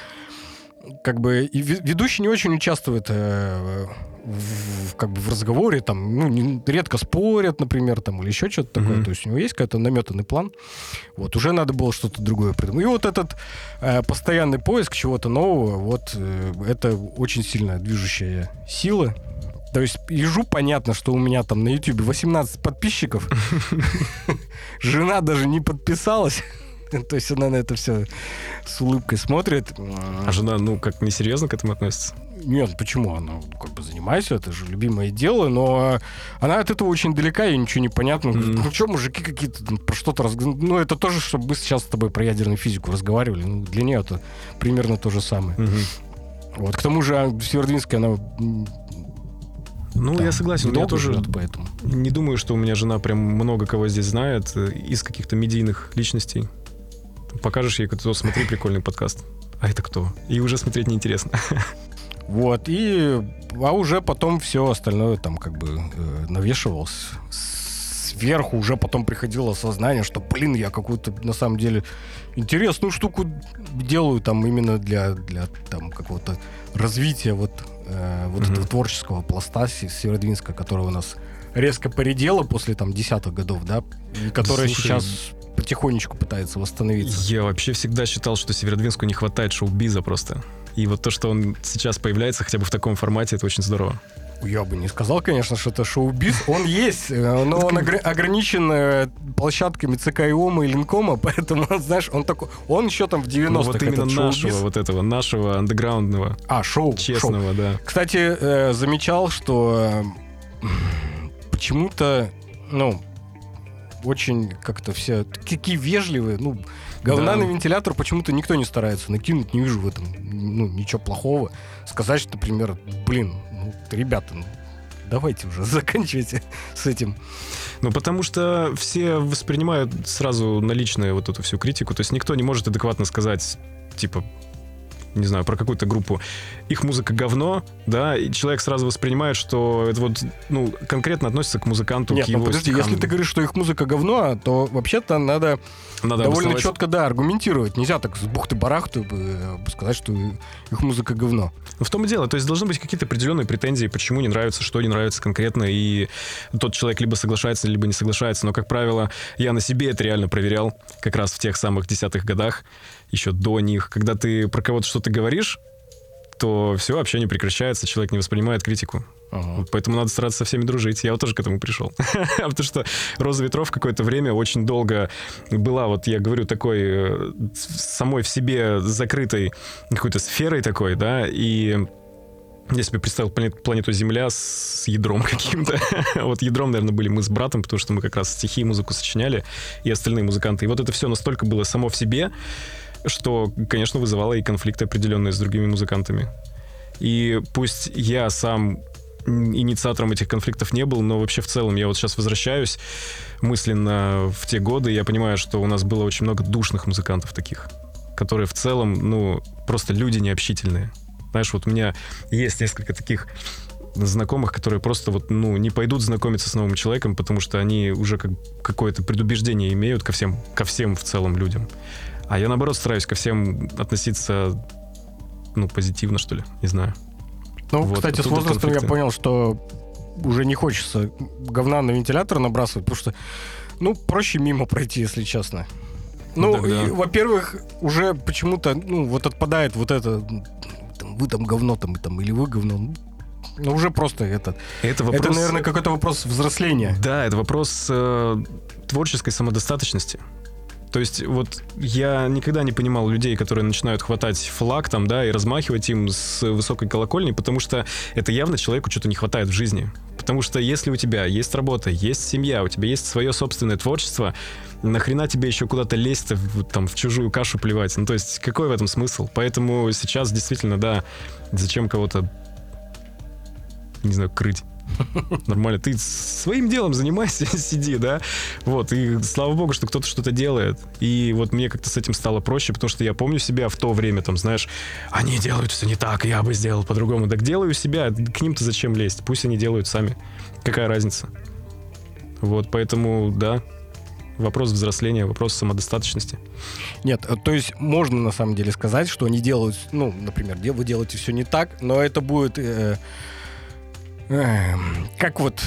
Как бы и ве- ведущий не очень участвует э, в, как бы в разговоре, там, ну, не- редко спорят, например, там, или еще что-то такое. Мгм. То есть у него есть какой-то наметанный план. Вот, уже надо было что-то другое придумать. И вот этот э, постоянный поиск чего-то нового, вот э, это очень сильная движущая сила. То есть ежу понятно, что у меня там на YouTube 18 подписчиков. [laughs] Жена даже не подписалась. [laughs] То есть она на это все с улыбкой смотрит. А жена, ну, как несерьезно к этому относится? Нет, почему? Она как бы занимается, это же любимое дело, но она от этого очень далека, и ничего не понятно. Мгм. Ну что, мужики какие-то про что-то разг... Ну, это тоже, чтобы мы сейчас с тобой про ядерную физику разговаривали. Ну, для нее это примерно то же самое. Мгм. Вот. К тому же а, Северодвинская, она... Ну, там я согласен, я тоже живет, поэтому. не думаю, что у меня жена прям много кого здесь знает э, из каких-то медийных личностей. Покажешь ей, кто смотри, прикольный подкаст. А это кто? И уже смотреть неинтересно. [laughs] Вот, и... А уже потом все остальное там как бы э, навешивалось сверху, уже потом приходило осознание, что, блин, я какую-то, на самом деле, интересную штуку делаю там именно для, для там какого-то развития вот, э, вот Мгм. этого творческого пласта Се- Северодвинска, который у нас резко поредела после там десятых годов, да, и которая слушай, сейчас потихонечку пытается восстановиться. Я вообще всегда считал, что Северодвинску не хватает шоу-биза просто. И вот то, что он сейчас появляется хотя бы в таком формате, это очень здорово. Я бы не сказал, конечно, что это шоу-биз. Он есть, э, но он огр- ограничен э, площадками ЦК и Линкома, [laughs] поэтому, знаешь, он такой... Он еще там в 90-х Ну, вот именно нашего, вот этого, нашего андеграундного, А, шоу. шоу. честного, да. Кстати, э, замечал, что почему-то, ну, очень как-то все такие вежливые, ну, говна Да. на вентилятор почему-то никто не старается накинуть, не вижу в этом, ну, ничего плохого. Сказать, что, например, блин, ну, ребята, ну, давайте уже [laughs] заканчивайте с этим. Ну, потому что все воспринимают сразу наличную вот эту всю критику. То есть никто не может адекватно сказать, типа, не знаю, про какую-то группу, их музыка говно, да, и человек сразу воспринимает, что это вот, ну, конкретно относится к музыканту, Нет, к ну его подожди, стихам. если ты говоришь, что их музыка говно, то вообще-то надо Надо довольно обосновать. четко, да, аргументировать. Нельзя так с бухты-барахты э, сказать, что их музыка говно. Ну, В том и дело, то есть должны быть какие-то определенные претензии, почему не нравится, что не нравится конкретно, и тот человек либо соглашается, либо не соглашается. Но, как правило, я на себе это реально проверял, как раз в тех самых десятых годах, еще до них. Когда ты про кого-то что-то говоришь, то все, общение прекращается, человек не воспринимает критику. Вот Поэтому надо стараться со всеми дружить. Я вот тоже к этому пришел. [laughs] Потому что «Роза ветров» какое-то время очень долго была, вот я говорю, такой э, самой в себе закрытой какой-то сферой такой, да, и я себе представил планет- планету Земля с ядром [laughs] каким-то. вот ядром, наверное, были мы с братом, потому что мы как раз стихи и музыку сочиняли, и остальные музыканты. И вот это все настолько было само в себе, что, конечно, вызывало и конфликты определенные с другими музыкантами. И пусть я сам инициатором этих конфликтов не был, но вообще в целом я вот сейчас возвращаюсь мысленно в те годы, и я понимаю, что у нас было очень много душных музыкантов таких, которые в целом, ну, просто люди необщительные. Знаешь, вот у меня есть несколько таких знакомых, которые просто вот, ну, не пойдут знакомиться с новым человеком, потому что они уже как какое-то предубеждение имеют ко всем, ко всем в целом людям. А я, наоборот, стараюсь ко всем относиться, ну, позитивно, что ли, не знаю. Ну, Вот, кстати, с возрастом я конфликты. понял, что уже не хочется говна на вентилятор набрасывать, потому что, ну, проще мимо пройти, если честно. Ну, Ну, да. и, во-первых, уже почему-то, ну, вот отпадает вот это, м, там, вы там говно там, там или вы говно. Ну, Ну, уже просто это. Это вопрос... Это, наверное, какой-то вопрос взросления. Да, это вопрос э, творческой самодостаточности. То есть вот я никогда не понимал людей, которые начинают хватать флаг там, да, и размахивать им с высокой колокольни, потому что это явно человеку что-то не хватает в жизни. Потому что если у тебя есть работа, есть семья, у тебя есть свое собственное творчество, нахрена тебе еще куда-то лезть, там, в чужую кашу плевать? Ну, то есть, какой в этом смысл? Поэтому сейчас действительно, да, зачем кого-то, не знаю, крыть? [laughs] Нормально. Ты своим делом занимайся, [laughs] сиди, да? Вот. И слава богу, что кто-то что-то делает. И вот мне как-то с этим стало проще, потому что я помню себя в то время, там, знаешь, они делают все не так, я бы сделал по-другому. Так делаю себя, к ним-то зачем лезть? Пусть они делают сами. Какая разница? Вот, поэтому, да, вопрос взросления, вопрос самодостаточности. Нет, э, то есть можно на самом деле сказать, что они делают, ну, например, вы делаете все не так, но это будет э, как вот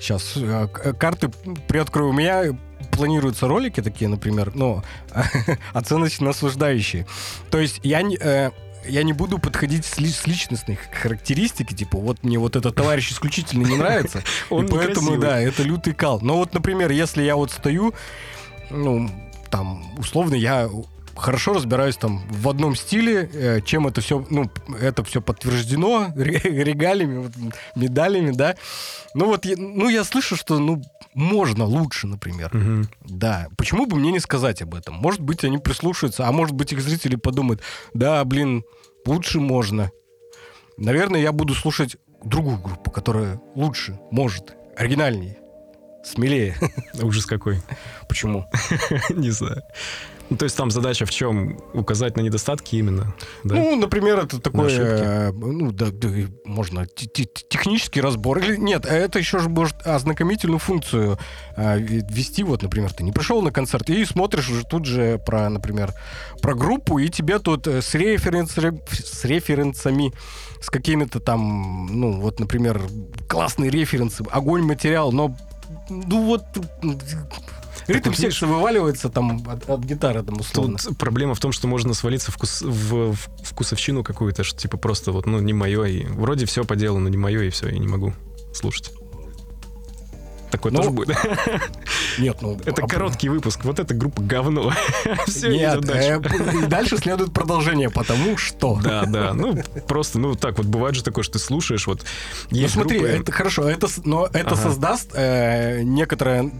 сейчас э, карты приоткрою. У меня планируются ролики такие, например, ну, [laughs] оценочно осуждающие. То есть я не... Э, я не буду подходить с, ли, с личностной характеристики, типа, вот мне вот этот товарищ исключительно не нравится, [laughs] и поэтому, да, это лютый кал. Но вот, например, если я вот стою, ну, там, условно, я хорошо разбираюсь там в одном стиле, э, чем это все, ну, это все подтверждено [laughs] регалиями, вот, медалями, да. Ну вот, ну я слышу, что, ну, можно лучше, например. Угу. Да. Почему бы мне не сказать об этом? Может быть, они прислушаются, а может быть, их зрители подумают, да, блин, лучше можно. Наверное, я буду слушать другую группу, которая лучше, может, оригинальнее, смелее. [laughs] Ужас какой. Почему? [laughs] Не знаю. Ну, то есть там задача в чем? Указать на недостатки именно? Да? Ну, например, это такой, э, ну, да, да, можно технический разбор. Или нет, это еще же может ознакомительную функцию э, ввести. Вот, например, ты не пришел на концерт и смотришь уже тут же про, например, про группу, и тебе тут э, с, референс, с референсами, с какими-то там, ну, вот, например, классные референсы, огонь материал, но ну вот Ритм секса вываливается там от, от гитары, там, условно. Тут проблема в том, что можно свалиться вкус, в, в вкусовщину какую-то, что типа просто вот, ну, не мое, и вроде все по делу, но не мое, и все, и не могу слушать. Такое ну, тоже будет. [laughs] Нет, ну... Это а... короткий выпуск. Вот эта группа говно. [laughs] Все, Нет, дальше. Э, дальше следует продолжение, потому что... [laughs] Да, да. Ну, просто, ну, так вот, бывает же такое, что ты слушаешь, вот... Ну, смотри, это хорошо, это, но это создаст э, некоторое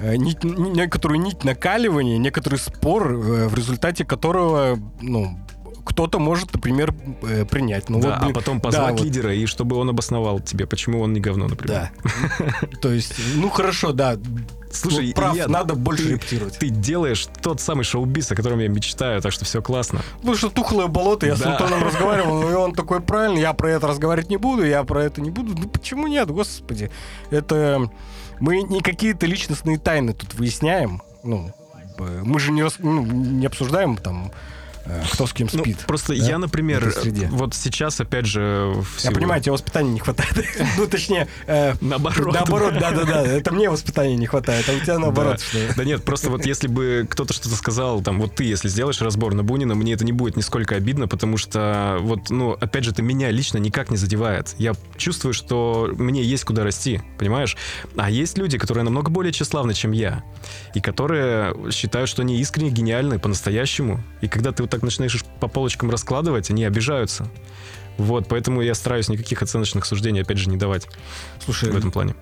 нить, некоторую нить накаливания, некоторый спор, э, в результате которого, ну, кто-то может, например, э, принять. Ну, да, вот, блин, а потом позвать да, лидера, вот. и чтобы он обосновал тебе, почему он не говно, например. Да. То есть, ну хорошо, да. Слушай, прав, Илья, надо больше ты, рептировать. Ты делаешь тот самый шоу-биз, о котором я мечтаю, так что все классно. Ну что тухлое болото, я да. с Антоном [laughs] разговаривал, и он такой, правильно, я про это разговаривать не буду, я про это не буду. Ну почему нет, господи. Это мы не какие-то личностные тайны тут выясняем. Ну, мы же не, ну, не обсуждаем там кто с кем ну, спит. Ну, просто да? я, например, вот сейчас, опять же... Я понимаю, тебе воспитания не хватает. [laughs] ну, точнее... Э, наоборот. Наоборот, да-да-да. Это мне воспитания не хватает, а у тебя наоборот. Да нет, просто вот если бы кто-то что-то сказал, там, вот ты, если сделаешь разбор на Бунина, мне это не будет нисколько обидно, потому что, вот, ну, опять же, это меня лично никак не задевает. Я чувствую, что мне есть куда расти, понимаешь? А есть люди, которые намного более тщеславны, чем я, и которые считают, что они искренне гениальны по-настоящему. И когда ты вот так начинаешь по полочкам раскладывать, они обижаются. Вот, поэтому я стараюсь никаких оценочных суждений, опять же, не давать. Слушай, в этом плане.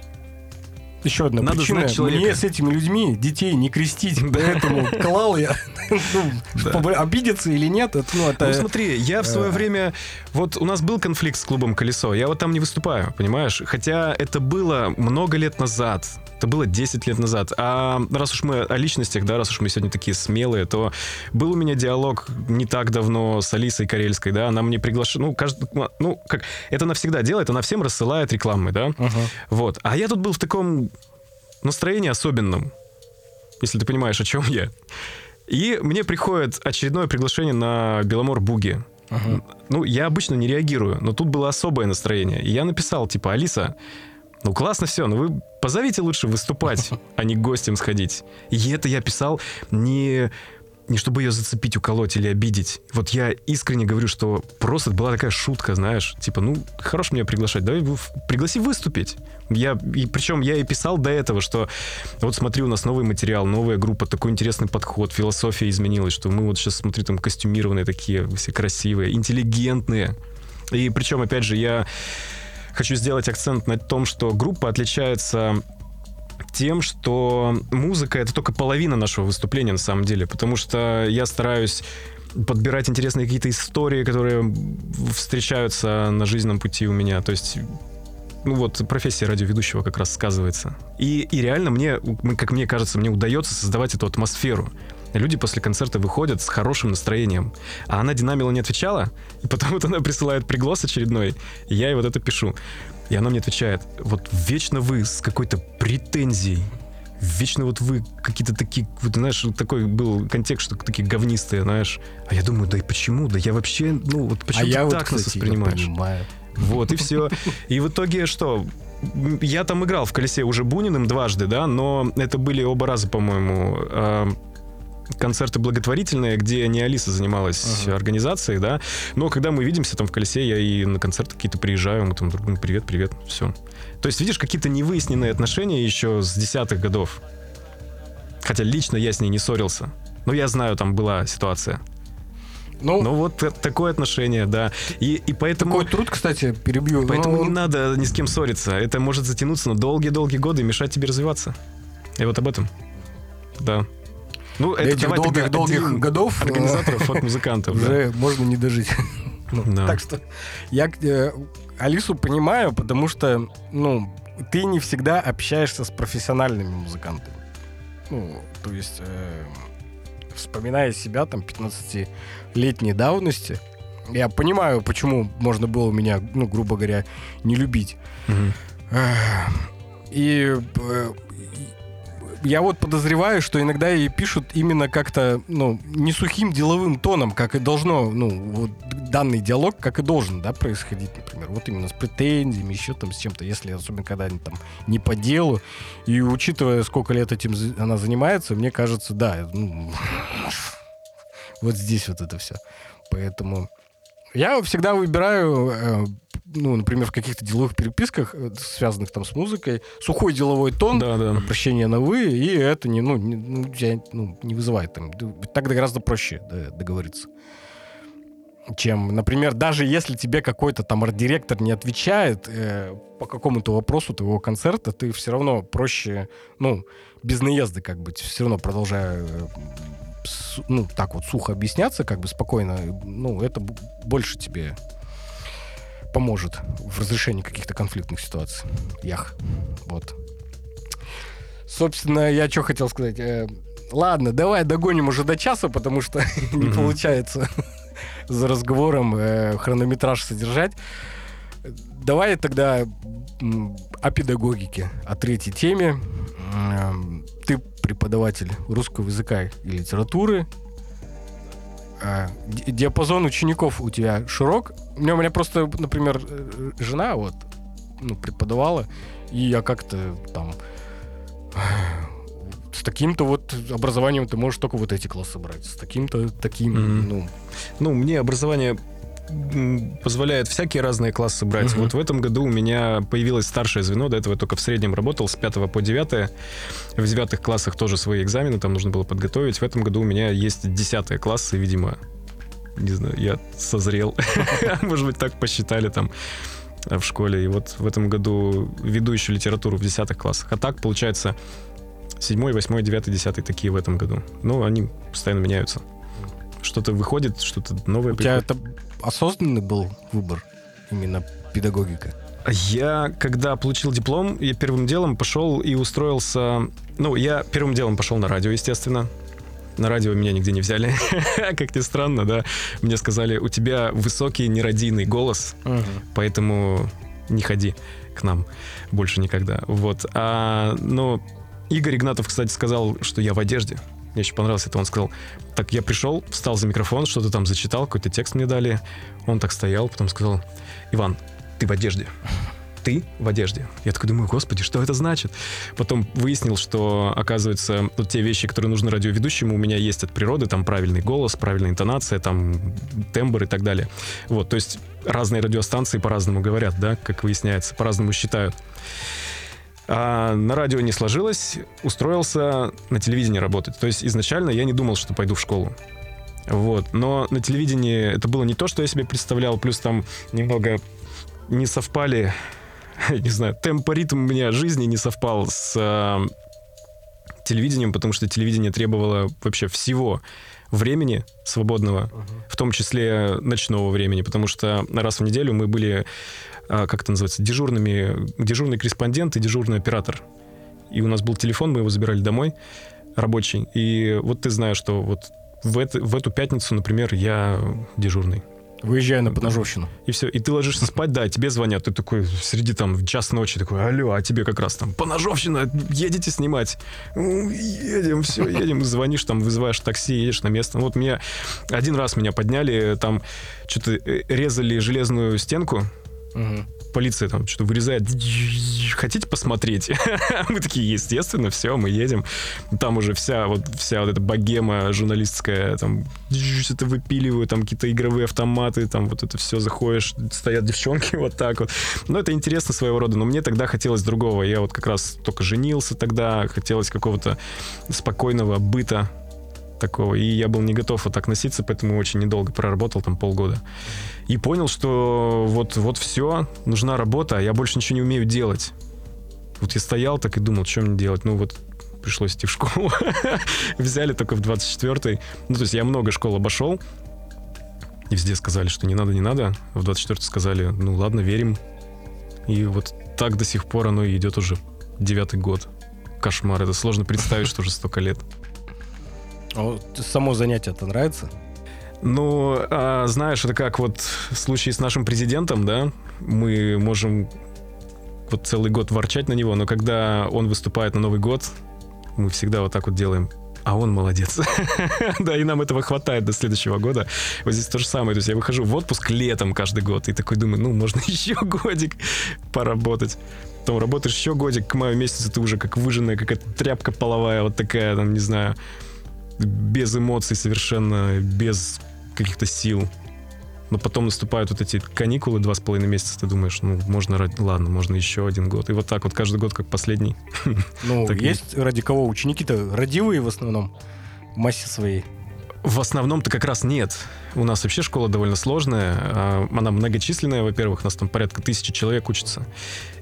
Еще одна Надо причина. Знать человека. Мне с этими людьми детей не крестить, поэтому клал я. Ну, обидеться или нет, ну. Ну, смотри, я в свое э, время... Вот у нас был конфликт с клубом «Колесо», я вот там не выступаю, понимаешь? Хотя это было много лет назад. Это было 10 лет назад. А раз уж мы о личностях, да, раз уж мы сегодня такие смелые, то был у меня диалог не так давно с Алисой Карельской, да, она мне приглашена, ну, каждый, ну, как, это навсегда делает, она всем рассылает рекламы, да, uh-huh. вот. А я тут был в таком настроении особенном, если ты понимаешь, о чем я. И мне приходит очередное приглашение на Беломор Буги. Uh-huh. Ну, я обычно не реагирую, но тут было особое настроение. И я написал, типа, Алиса, ну классно все, но вы позовите лучше выступать, [laughs] а не гостем сходить. И это я писал не не чтобы ее зацепить, уколоть или обидеть. Вот я искренне говорю, что просто была такая шутка, знаешь, типа, ну, хорош меня приглашать, давай пригласи выступить. Я, и причем я и писал до этого, что вот смотри, у нас новый материал, новая группа, такой интересный подход, философия изменилась, что мы вот сейчас, смотри, там костюмированные такие, все красивые, интеллигентные. И причем, опять же, я хочу сделать акцент на том, что группа отличается тем, что музыка — это только половина нашего выступления на самом деле, потому что я стараюсь подбирать интересные какие-то истории, которые встречаются на жизненном пути у меня. То есть ну вот профессия радиоведущего как раз сказывается. И, и реально мне, как мне кажется, мне удается создавать эту атмосферу. Люди после концерта выходят с хорошим настроением. А она динамила не отвечала, [laughs] и потом вот она присылает приглас очередной, и я ей вот это пишу. И она мне отвечает, вот вечно вы с какой-то претензией, вечно вот вы какие-то такие, вот, знаешь, такой был контекст, что такие говнистые, знаешь. А я думаю, да и почему? Да я вообще, ну вот почему а я ты вот, так нас кстати, воспринимаешь? Я понимаю. Вот, и все. И в итоге что? Я там играл в колесе уже Буниным дважды, да, но это были оба раза, по-моему, э, концерты благотворительные, где не Алиса занималась Ага. организацией, да. Но когда мы видимся там в колесе, я и на концерты какие-то приезжаю, мы там друг другу привет, привет, все. То есть, видишь, какие-то невыясненные отношения еще с десятых годов. Хотя лично я с ней не ссорился. Но я знаю, там была ситуация. Ну, Ну вот такое отношение, да. И, и поэтому... такой труд, кстати, перебью. Поэтому Ну, не надо ни с кем ссориться. Это может затянуться на долгие-долгие годы и мешать тебе развиваться. И вот об этом. Да. Ну, это Этих долгих-долгих отделим годов, э, организаторов от музыкантов. уже можно не дожить. Ну. Так что я э, Алису понимаю, потому что, ну, ты не всегда общаешься с профессиональными музыкантами. Ну, то есть, э, вспоминая себя, там, 15-летней давности, я понимаю, почему можно было меня, ну, грубо говоря, не любить. И э, я вот подозреваю, что иногда ей пишут именно как-то, ну, не сухим деловым тоном, как и должно, ну, вот данный диалог, как и должен, да, происходить, например. Вот именно с претензиями, еще там с чем-то, если особенно когда они там не по делу. И учитывая, сколько лет этим она занимается, мне кажется, да, ну, [laughs] вот здесь вот это все. Поэтому я всегда выбираю, э, ну, например, в каких-то деловых переписках, э, связанных там с музыкой, сухой деловой тон, Да, да. обращение на вы, и это не, ну, не, ну, тебя, ну, не вызывает там. Так гораздо проще да, договориться. Чем, например, даже если тебе какой-то там арт-директор не отвечает э, по какому-то вопросу твоего концерта, ты все равно проще, ну, без наезда как бы, все равно продолжая, э, ну, так вот сухо объясняться, как бы спокойно, ну, это больше тебе поможет в разрешении каких-то конфликтных ситуаций. Ях. Вот. Собственно, я что хотел сказать. Э, ладно, давай догоним уже до часа, потому что [laughs] не получается [laughs] за разговором э, хронометраж содержать. Давай тогда о педагогике, о третьей теме. Эм, Ты преподаватель русского языка и литературы. А, ди- Диапазон учеников у тебя широк. У меня, у меня просто, например, э, жена вот ну, преподавала, и я как-то там с таким-то вот образованием ты можешь только вот эти классы брать, с таким-то таким, Мгм. ну, Ну, мне образование позволяет всякие разные классы брать. Мгм. Вот в этом году у меня появилось старшее звено, до этого я только в среднем работал, с 5 по 9. В девятых классах тоже свои экзамены там нужно было подготовить. В этом году у меня есть 10 классы, видимо, не знаю, я созрел. [laughs] Может быть, так посчитали там в школе. И вот в этом году веду еще литературу в 10 классах. А так, получается, 7, 8, 9, 10 такие в этом году. Ну, они постоянно меняются. Что-то выходит, что-то новое у тебя приходит. это осознанный был выбор, именно педагогика? Я, когда получил диплом, я первым делом пошел и устроился... Ну, я первым делом пошел на радио, естественно. На радио меня нигде не взяли. [laughs] Как ни странно, да. Мне сказали, у тебя высокий нерадийный голос, поэтому не ходи к нам больше никогда. Вот. А, но Игорь Игнатов, кстати, сказал, что я в одежде. Мне очень понравилось это. Он сказал, так я пришел, встал за микрофон, что-то там зачитал, какой-то текст мне дали. Он так стоял, потом сказал, Иван, ты в одежде. Ты в одежде. Я такой думаю, господи, что это значит? Потом выяснил, что, оказывается, вот те вещи, которые нужны радиоведущему, у меня есть от природы. Там правильный голос, правильная интонация, там тембр и так далее. Вот, то есть разные радиостанции по-разному говорят, да, как выясняется, по-разному считают. А на радио не сложилось, устроился на телевидении работать. То есть изначально я не думал, что пойду в школу. Вот. Но на телевидении это было не то, что я себе представлял, плюс там немного не совпали [laughs] не знаю, темпоритм у меня жизни не совпал с э, телевидением, потому что телевидение требовало вообще всего времени свободного, uh-huh. в том числе ночного времени, потому что раз в неделю мы были, как это называется, дежурными, дежурный корреспондент и дежурный оператор. И у нас был телефон, мы его забирали домой, рабочий. И вот ты знаешь, что вот в, это, в эту пятницу, например, я дежурный. Выезжаю на поножовщину. И все. И ты ложишься спать, да, тебе звонят. Ты такой среди там в час ночи такой, алло, а тебе как раз там поножовщина, едете снимать. Ну, едем, все, [laughs] едем. Звонишь там, вызываешь такси, едешь на место. Вот меня один раз меня подняли, там что-то э, резали железную стенку. Угу полиция там что-то вырезает. [laughs] Хотите посмотреть? [laughs] мы такие, естественно, все, мы едем. Там уже вся вот вся вот эта богема журналистская, там [laughs] что-то выпиливают, там какие-то игровые автоматы, там вот это все заходишь, стоят девчонки вот так вот. Но это интересно своего рода, но мне тогда хотелось другого. Я вот как раз только женился тогда, хотелось какого-то спокойного быта, такого. И я был не готов вот так носиться, поэтому очень недолго проработал, там полгода. И понял, что вот, вот все, нужна работа, а я больше ничего не умею делать. Вот я стоял так и думал, что мне делать. Ну вот пришлось идти в школу. [laughs] Взяли только в 24-й. Ну, то есть я много школ обошел. И везде сказали, что не надо, не надо. В 24-й сказали, ну ладно, верим. И вот так до сих пор оно идет уже девятый год. Кошмар. Это сложно представить, что уже столько лет. А само занятие-то нравится? Ну, а, знаешь, это как вот в случае с нашим президентом, да, мы можем вот целый год ворчать на него, но когда он выступает на Новый год, мы всегда вот так вот делаем. А он молодец. [laughs] да, и нам этого хватает до следующего года. Вот здесь то же самое. То есть я выхожу в отпуск летом каждый год и такой думаю, ну, можно [laughs] еще годик поработать. Потом работаешь еще годик, к маю месяцу ты уже как выжженная, какая-то тряпка половая, вот такая, там, не знаю, без эмоций совершенно, без каких-то сил. Но потом наступают вот эти каникулы два с половиной месяца, ты думаешь, ну, можно, ладно, можно еще один год. И вот так вот каждый год как последний. Ну, [laughs] есть ради кого? Ученики-то родивые в основном, в массе своей. В основном-то как раз нет. У нас вообще школа довольно сложная. А, она многочисленная, во-первых, у нас там порядка тысячи человек учатся.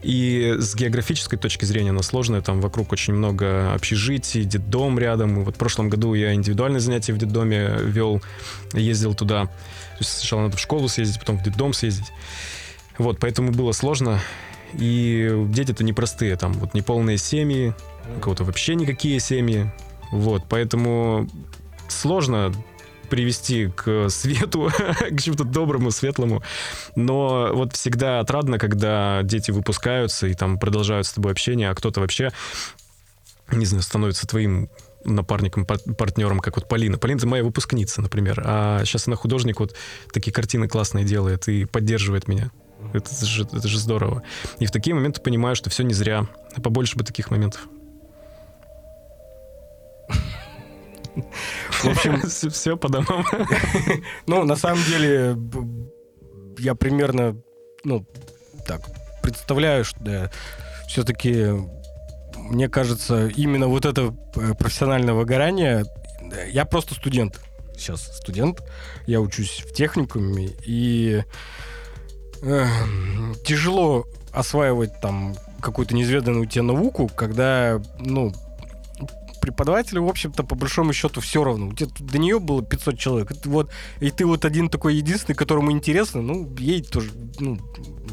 И с географической точки зрения она сложная. Там вокруг очень много общежитий, детдом рядом. И вот в прошлом году я индивидуальное занятие в детдоме вел, ездил туда. То есть сначала надо в школу съездить, потом в детдом съездить. Вот, поэтому было сложно. И дети-то непростые. Там вот неполные семьи, у кого-то вообще никакие семьи. Вот, поэтому сложно привести к свету, [laughs] к чему-то доброму, светлому. Но вот всегда отрадно, когда дети выпускаются и там продолжают с тобой общение, а кто-то вообще, не знаю, становится твоим напарником, партнером, как вот Полина. Полина это моя выпускница, например. А сейчас она художник, вот такие картины классные делает и поддерживает меня. Это же, это же здорово. И в такие моменты понимаю, что все не зря. Побольше бы таких моментов. В общем, [laughs] все по домам. [laughs] Ну, на самом деле, я примерно, ну, так, представляю, что все-таки, мне кажется, именно вот это э, профессиональное выгорание, я просто студент, сейчас студент, я учусь в техникуме, и э, тяжело осваивать там какую-то неизведанную тебе науку, когда, ну, преподавателю, в общем-то, по большому счету, все равно. У тебя до нее было 500 человек. Вот, и ты вот один такой единственный, которому интересно, ну, ей тоже, ну,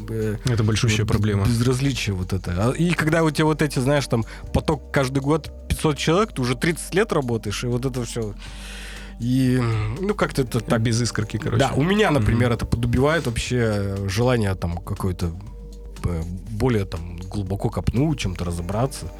э, это большущая вот, проблема. Безразличие вот это. А, и когда у тебя вот эти, знаешь, там, поток каждый год 500 человек, ты уже 30 лет работаешь, и вот это все... И, ну, как-то это так... Без искорки, короче. Да, у меня, например, mm-hmm. это подубивает вообще желание там какое-то э, более там глубоко копнуть, чем-то разобраться.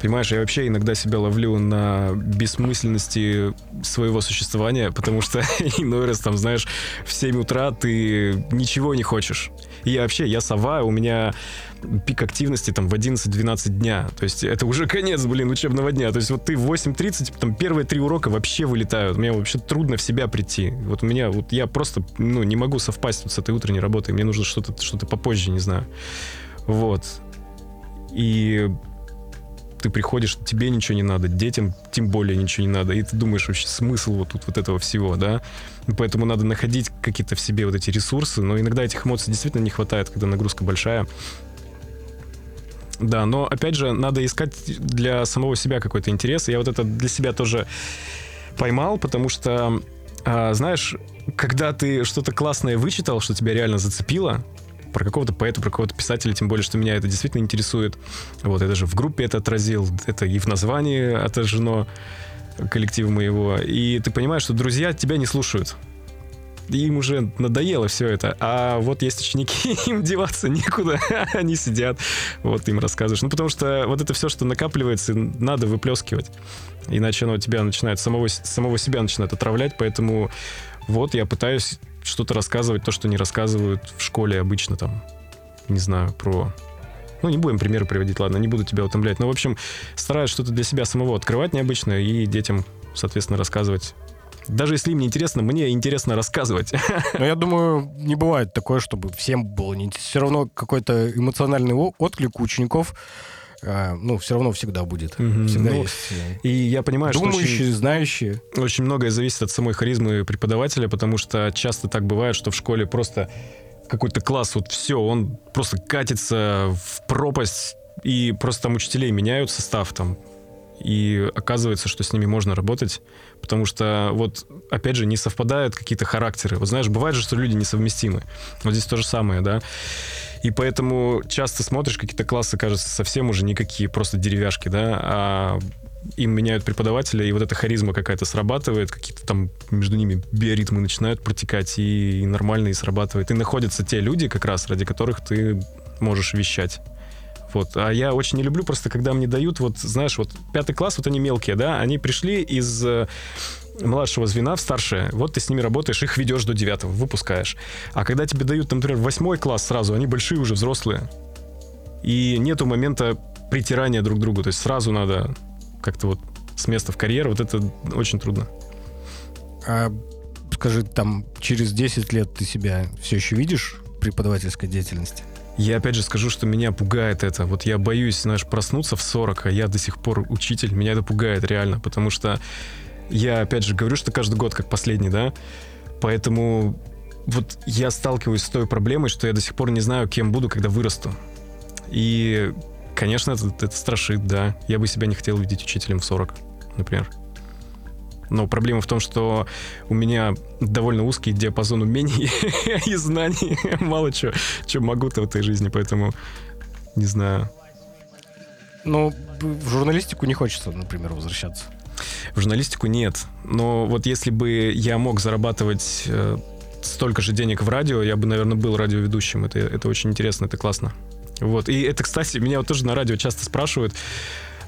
Понимаешь, я вообще иногда себя ловлю на бессмысленности своего существования, потому что [laughs] иной раз там, знаешь, в 7 утра ты ничего не хочешь. И вообще, я сова, у меня пик активности там в 11-12 дня. То есть это уже конец, блин, учебного дня. То есть вот ты в 8.30, там первые три урока вообще вылетают. Мне вообще трудно в себя прийти. Вот у меня, вот я просто, ну, не могу совпасть вот с этой утренней работой. Мне нужно что-то что попозже, не знаю. Вот и ты приходишь, тебе ничего не надо, детям тем более ничего не надо, и ты думаешь вообще смысл вот тут вот этого всего, да? Поэтому надо находить какие-то в себе вот эти ресурсы, но иногда этих эмоций действительно не хватает, когда нагрузка большая. Да, но опять же, надо искать для самого себя какой-то интерес. Я вот это для себя тоже поймал, потому что, а, знаешь, когда ты что-то классное вычитал, что тебя реально зацепило, про какого-то поэта, про какого-то писателя, тем более, что меня это действительно интересует. Вот, я даже в группе это отразил, это и в названии отражено коллектива моего. И ты понимаешь, что друзья тебя не слушают им уже надоело все это. А вот есть ученики, [laughs] им деваться некуда, [laughs] они сидят, вот им рассказываешь. Ну, потому что вот это все, что накапливается, надо выплескивать. Иначе оно тебя начинает, самого, самого себя начинает отравлять, поэтому вот я пытаюсь что-то рассказывать, то, что не рассказывают в школе обычно там, не знаю, про ну, не будем примеры приводить, ладно, не буду тебя утомлять. Но, в общем, стараюсь что-то для себя самого открывать необычное и детям, соответственно, рассказывать даже если им не интересно, мне интересно рассказывать. Но я думаю, не бывает такое, чтобы всем было не. Все равно какой-то эмоциональный отклик у учеников ну, все равно всегда будет. Mm-hmm. Всегда ну, есть. И я понимаю, думающие, что очень, знающие. Очень многое зависит от самой харизмы преподавателя, потому что часто так бывает, что в школе просто какой-то класс, вот все, он просто катится в пропасть, и просто там учителей меняют состав, там и оказывается, что с ними можно работать, потому что вот, опять же, не совпадают какие-то характеры. Вот знаешь, бывает же, что люди несовместимы. Вот здесь то же самое, да. И поэтому часто смотришь, какие-то классы, кажется, совсем уже никакие, просто деревяшки, да, а им меняют преподавателя, и вот эта харизма какая-то срабатывает, какие-то там между ними биоритмы начинают протекать, и, и нормально и срабатывает. И находятся те люди, как раз, ради которых ты можешь вещать. Вот. А я очень не люблю просто, когда мне дают, вот, знаешь, вот пятый класс, вот они мелкие, да, они пришли из э, младшего звена в старшее, вот ты с ними работаешь, их ведешь до девятого, выпускаешь. А когда тебе дают, например, восьмой класс сразу, они большие уже, взрослые, и нету момента притирания друг к другу, то есть сразу надо как-то вот с места в карьер, вот это очень трудно. А скажи, там через 10 лет ты себя все еще видишь в преподавательской деятельности? Я опять же скажу, что меня пугает это. Вот я боюсь, знаешь, проснуться в 40, а я до сих пор учитель. Меня это пугает реально, потому что я опять же говорю, что каждый год как последний, да? Поэтому вот я сталкиваюсь с той проблемой, что я до сих пор не знаю, кем буду, когда вырасту. И, конечно, это, это страшит, да. Я бы себя не хотел видеть учителем в 40, например. Но проблема в том, что у меня довольно узкий диапазон умений [laughs] и знаний. [laughs] Мало чего, что могу-то в этой жизни, поэтому не знаю. Ну, в журналистику не хочется, например, возвращаться. В журналистику нет. Но вот если бы я мог зарабатывать э, столько же денег в радио, я бы, наверное, был радиоведущим. Это, это очень интересно, это классно. Вот. И это, кстати, меня вот тоже на радио часто спрашивают,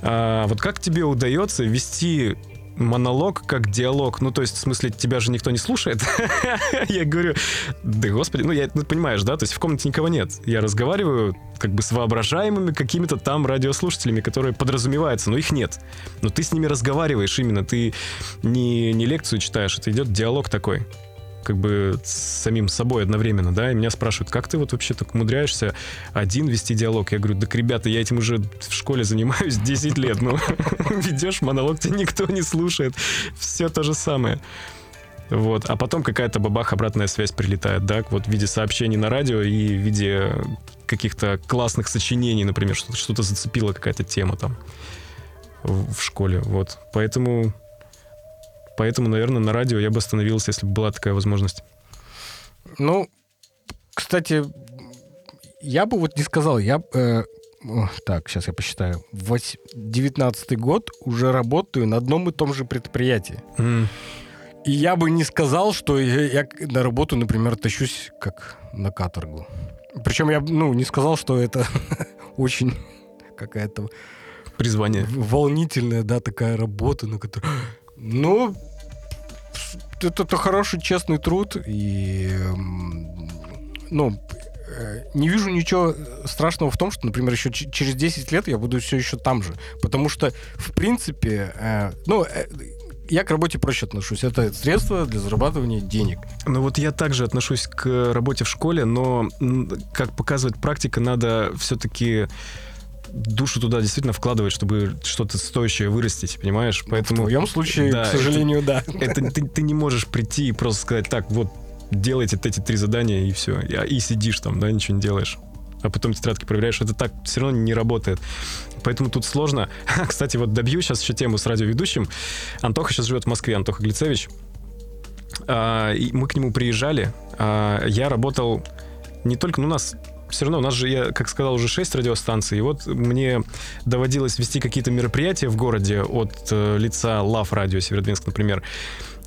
а, вот как тебе удается вести монолог как диалог. Ну, то есть, в смысле, тебя же никто не слушает. [laughs] я говорю, да господи, ну, я, ну, понимаешь, да, то есть в комнате никого нет. Я разговариваю как бы с воображаемыми какими-то там радиослушателями, которые подразумеваются, но их нет. Но ты с ними разговариваешь именно, ты не, не лекцию читаешь, это идет диалог такой как бы с самим собой одновременно, да, и меня спрашивают, как ты вот вообще так умудряешься один вести диалог? Я говорю, так, ребята, я этим уже в школе занимаюсь 10 лет, ну, [laughs] ведешь монолог, тебя никто не слушает, все то же самое. Вот. А потом какая-то бабах обратная связь прилетает, да, вот в виде сообщений на радио и в виде каких-то классных сочинений, например, что-то, зацепила какая-то тема там в школе. Вот. Поэтому Поэтому, наверное, на радио я бы остановился, если бы была такая возможность. Ну, кстати, я бы вот не сказал, я... Э, так, сейчас я посчитаю. 19 год уже работаю на одном и том же предприятии. Mm. И я бы не сказал, что я, я на работу, например, тащусь как на каторгу. Причем я, ну, не сказал, что это [laughs] очень какая-то... Призвание. Волнительная, да, такая работа, на которой... Ну, это, это хороший, честный труд, и, ну, э, не вижу ничего страшного в том, что, например, еще через 10 лет я буду все еще там же. Потому что, в принципе, э, ну, э, я к работе проще отношусь. Это средство для зарабатывания денег. Ну вот я также отношусь к работе в школе, но, как показывает практика, надо все-таки душу туда действительно вкладывать, чтобы что-то стоящее вырастить, понимаешь? Поэтому... В твоем случае, да, к сожалению, это, да. Это ты, ты не можешь прийти и просто сказать, так, вот, делайте эти три задания, и все. И, и сидишь там, да, ничего не делаешь. а потом тетрадки проверяешь, это так все равно не работает. Поэтому тут сложно. [laughs] Кстати, вот добью сейчас еще тему с радиоведущим. Антоха сейчас живет в Москве, Антоха Глицевич. А, и мы к нему приезжали. А, я работал не только, ну, у нас все равно у нас же, я, как сказал, уже 6 радиостанций, и вот мне доводилось вести какие-то мероприятия в городе от э, лица Love Radio Северодвинск, например.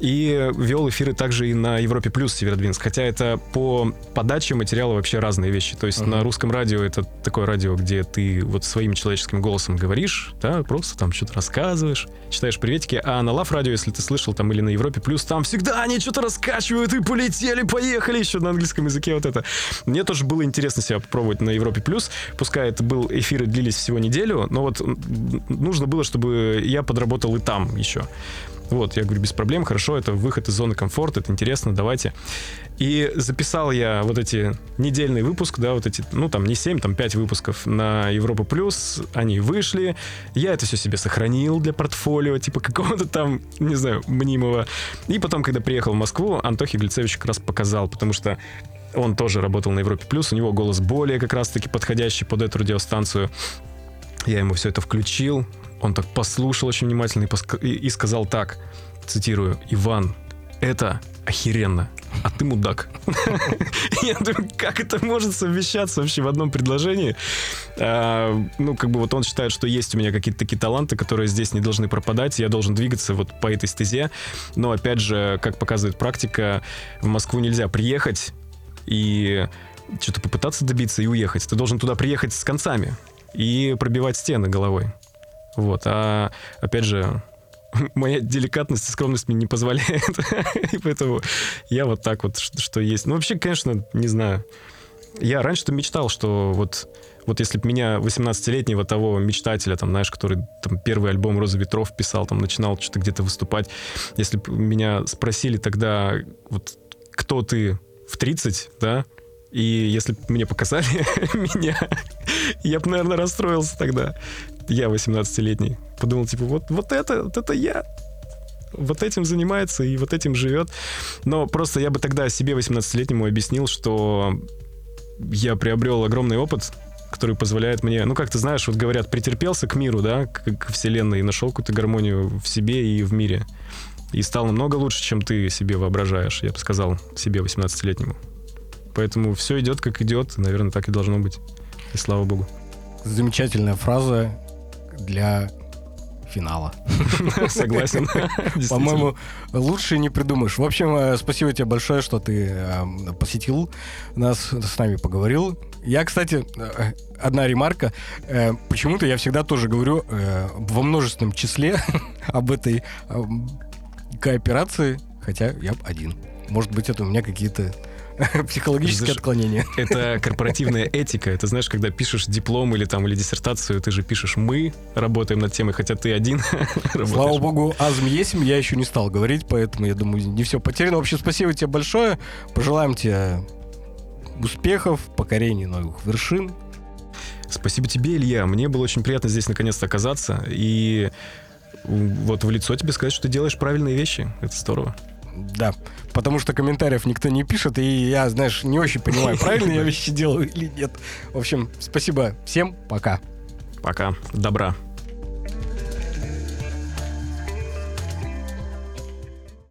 И вел эфиры также и на Европе Плюс Северодвинск. Хотя это по подаче материала вообще разные вещи. То есть uh-huh. на русском радио это такое радио, где ты вот своим человеческим голосом говоришь, да, просто там что-то рассказываешь, читаешь приветики. А на Лав радио, если ты слышал там или на Европе Плюс, там всегда они что-то раскачивают и полетели, поехали еще на английском языке вот это. Мне тоже было интересно себя попробовать на Европе Плюс. Пускай это был эфиры длились всего неделю, но вот нужно было, чтобы я подработал и там еще. Вот, я говорю, без проблем, хорошо, это выход из зоны комфорта, это интересно, давайте. И записал я вот эти недельный выпуск, да, вот эти, ну, там не 7, там 5 выпусков на Европа Плюс, они вышли, я это все себе сохранил для портфолио, типа какого-то там, не знаю, мнимого. И потом, когда приехал в Москву, Антохи Глицевич как раз показал, потому что он тоже работал на Европе Плюс, у него голос более как раз-таки подходящий под эту радиостанцию. Я ему все это включил, он так послушал очень внимательно и, и, и сказал так, цитирую, «Иван, это охеренно, а ты мудак. [laughs] Я думаю, как это может совмещаться вообще в одном предложении? А, ну, как бы вот он считает, что есть у меня какие-то такие таланты, которые здесь не должны пропадать, я должен двигаться вот по этой стезе. Но, опять же, как показывает практика, в Москву нельзя приехать и что-то попытаться добиться и уехать. Ты должен туда приехать с концами и пробивать стены головой. Вот, а опять же, [laughs] моя деликатность и скромность мне не позволяет. [laughs] и поэтому я вот так вот, что есть. Ну, вообще, конечно, не знаю. Я раньше-то мечтал, что вот, вот если бы меня 18-летнего того мечтателя, там, знаешь, который там первый альбом «Роза ветров» писал, там, начинал что-то где-то выступать, если бы меня спросили тогда, вот, кто ты в 30, да, и если бы мне показали [laughs] меня, я бы, наверное, расстроился тогда я 18-летний, подумал, типа, вот, вот это, вот это я. Вот этим занимается и вот этим живет. Но просто я бы тогда себе 18-летнему объяснил, что я приобрел огромный опыт, который позволяет мне, ну, как ты знаешь, вот говорят, претерпелся к миру, да, к, к вселенной, и нашел какую-то гармонию в себе и в мире. И стал намного лучше, чем ты себе воображаешь, я бы сказал себе 18-летнему. Поэтому все идет, как идет, наверное, так и должно быть. И слава богу. Замечательная фраза для финала. [laughs] Согласен. [laughs] По-моему, лучше не придумаешь. В общем, э, спасибо тебе большое, что ты э, посетил нас, с нами поговорил. Я, кстати, э, одна ремарка. Почему-то я всегда тоже говорю во множественном числе [laughs] об этой кооперации, хотя я один. Может быть, это у меня какие-то [laughs] Психологическое отклонение. [laughs] Это корпоративная этика. Это знаешь, когда пишешь диплом или там или диссертацию, ты же пишешь «мы работаем над темой», хотя ты один [laughs] Слава богу, азм есим я еще не стал говорить, поэтому я думаю, не все потеряно. Вообще, спасибо тебе большое. Пожелаем тебе успехов, покорения новых вершин. Спасибо тебе, Илья. Мне было очень приятно здесь наконец-то оказаться. И вот в лицо тебе сказать, что ты делаешь правильные вещи. Это здорово. Да, потому что комментариев никто не пишет, и я, знаешь, не очень понимаю, правильно я [laughs] вещи делаю или нет. В общем, спасибо всем, пока. Пока, добра.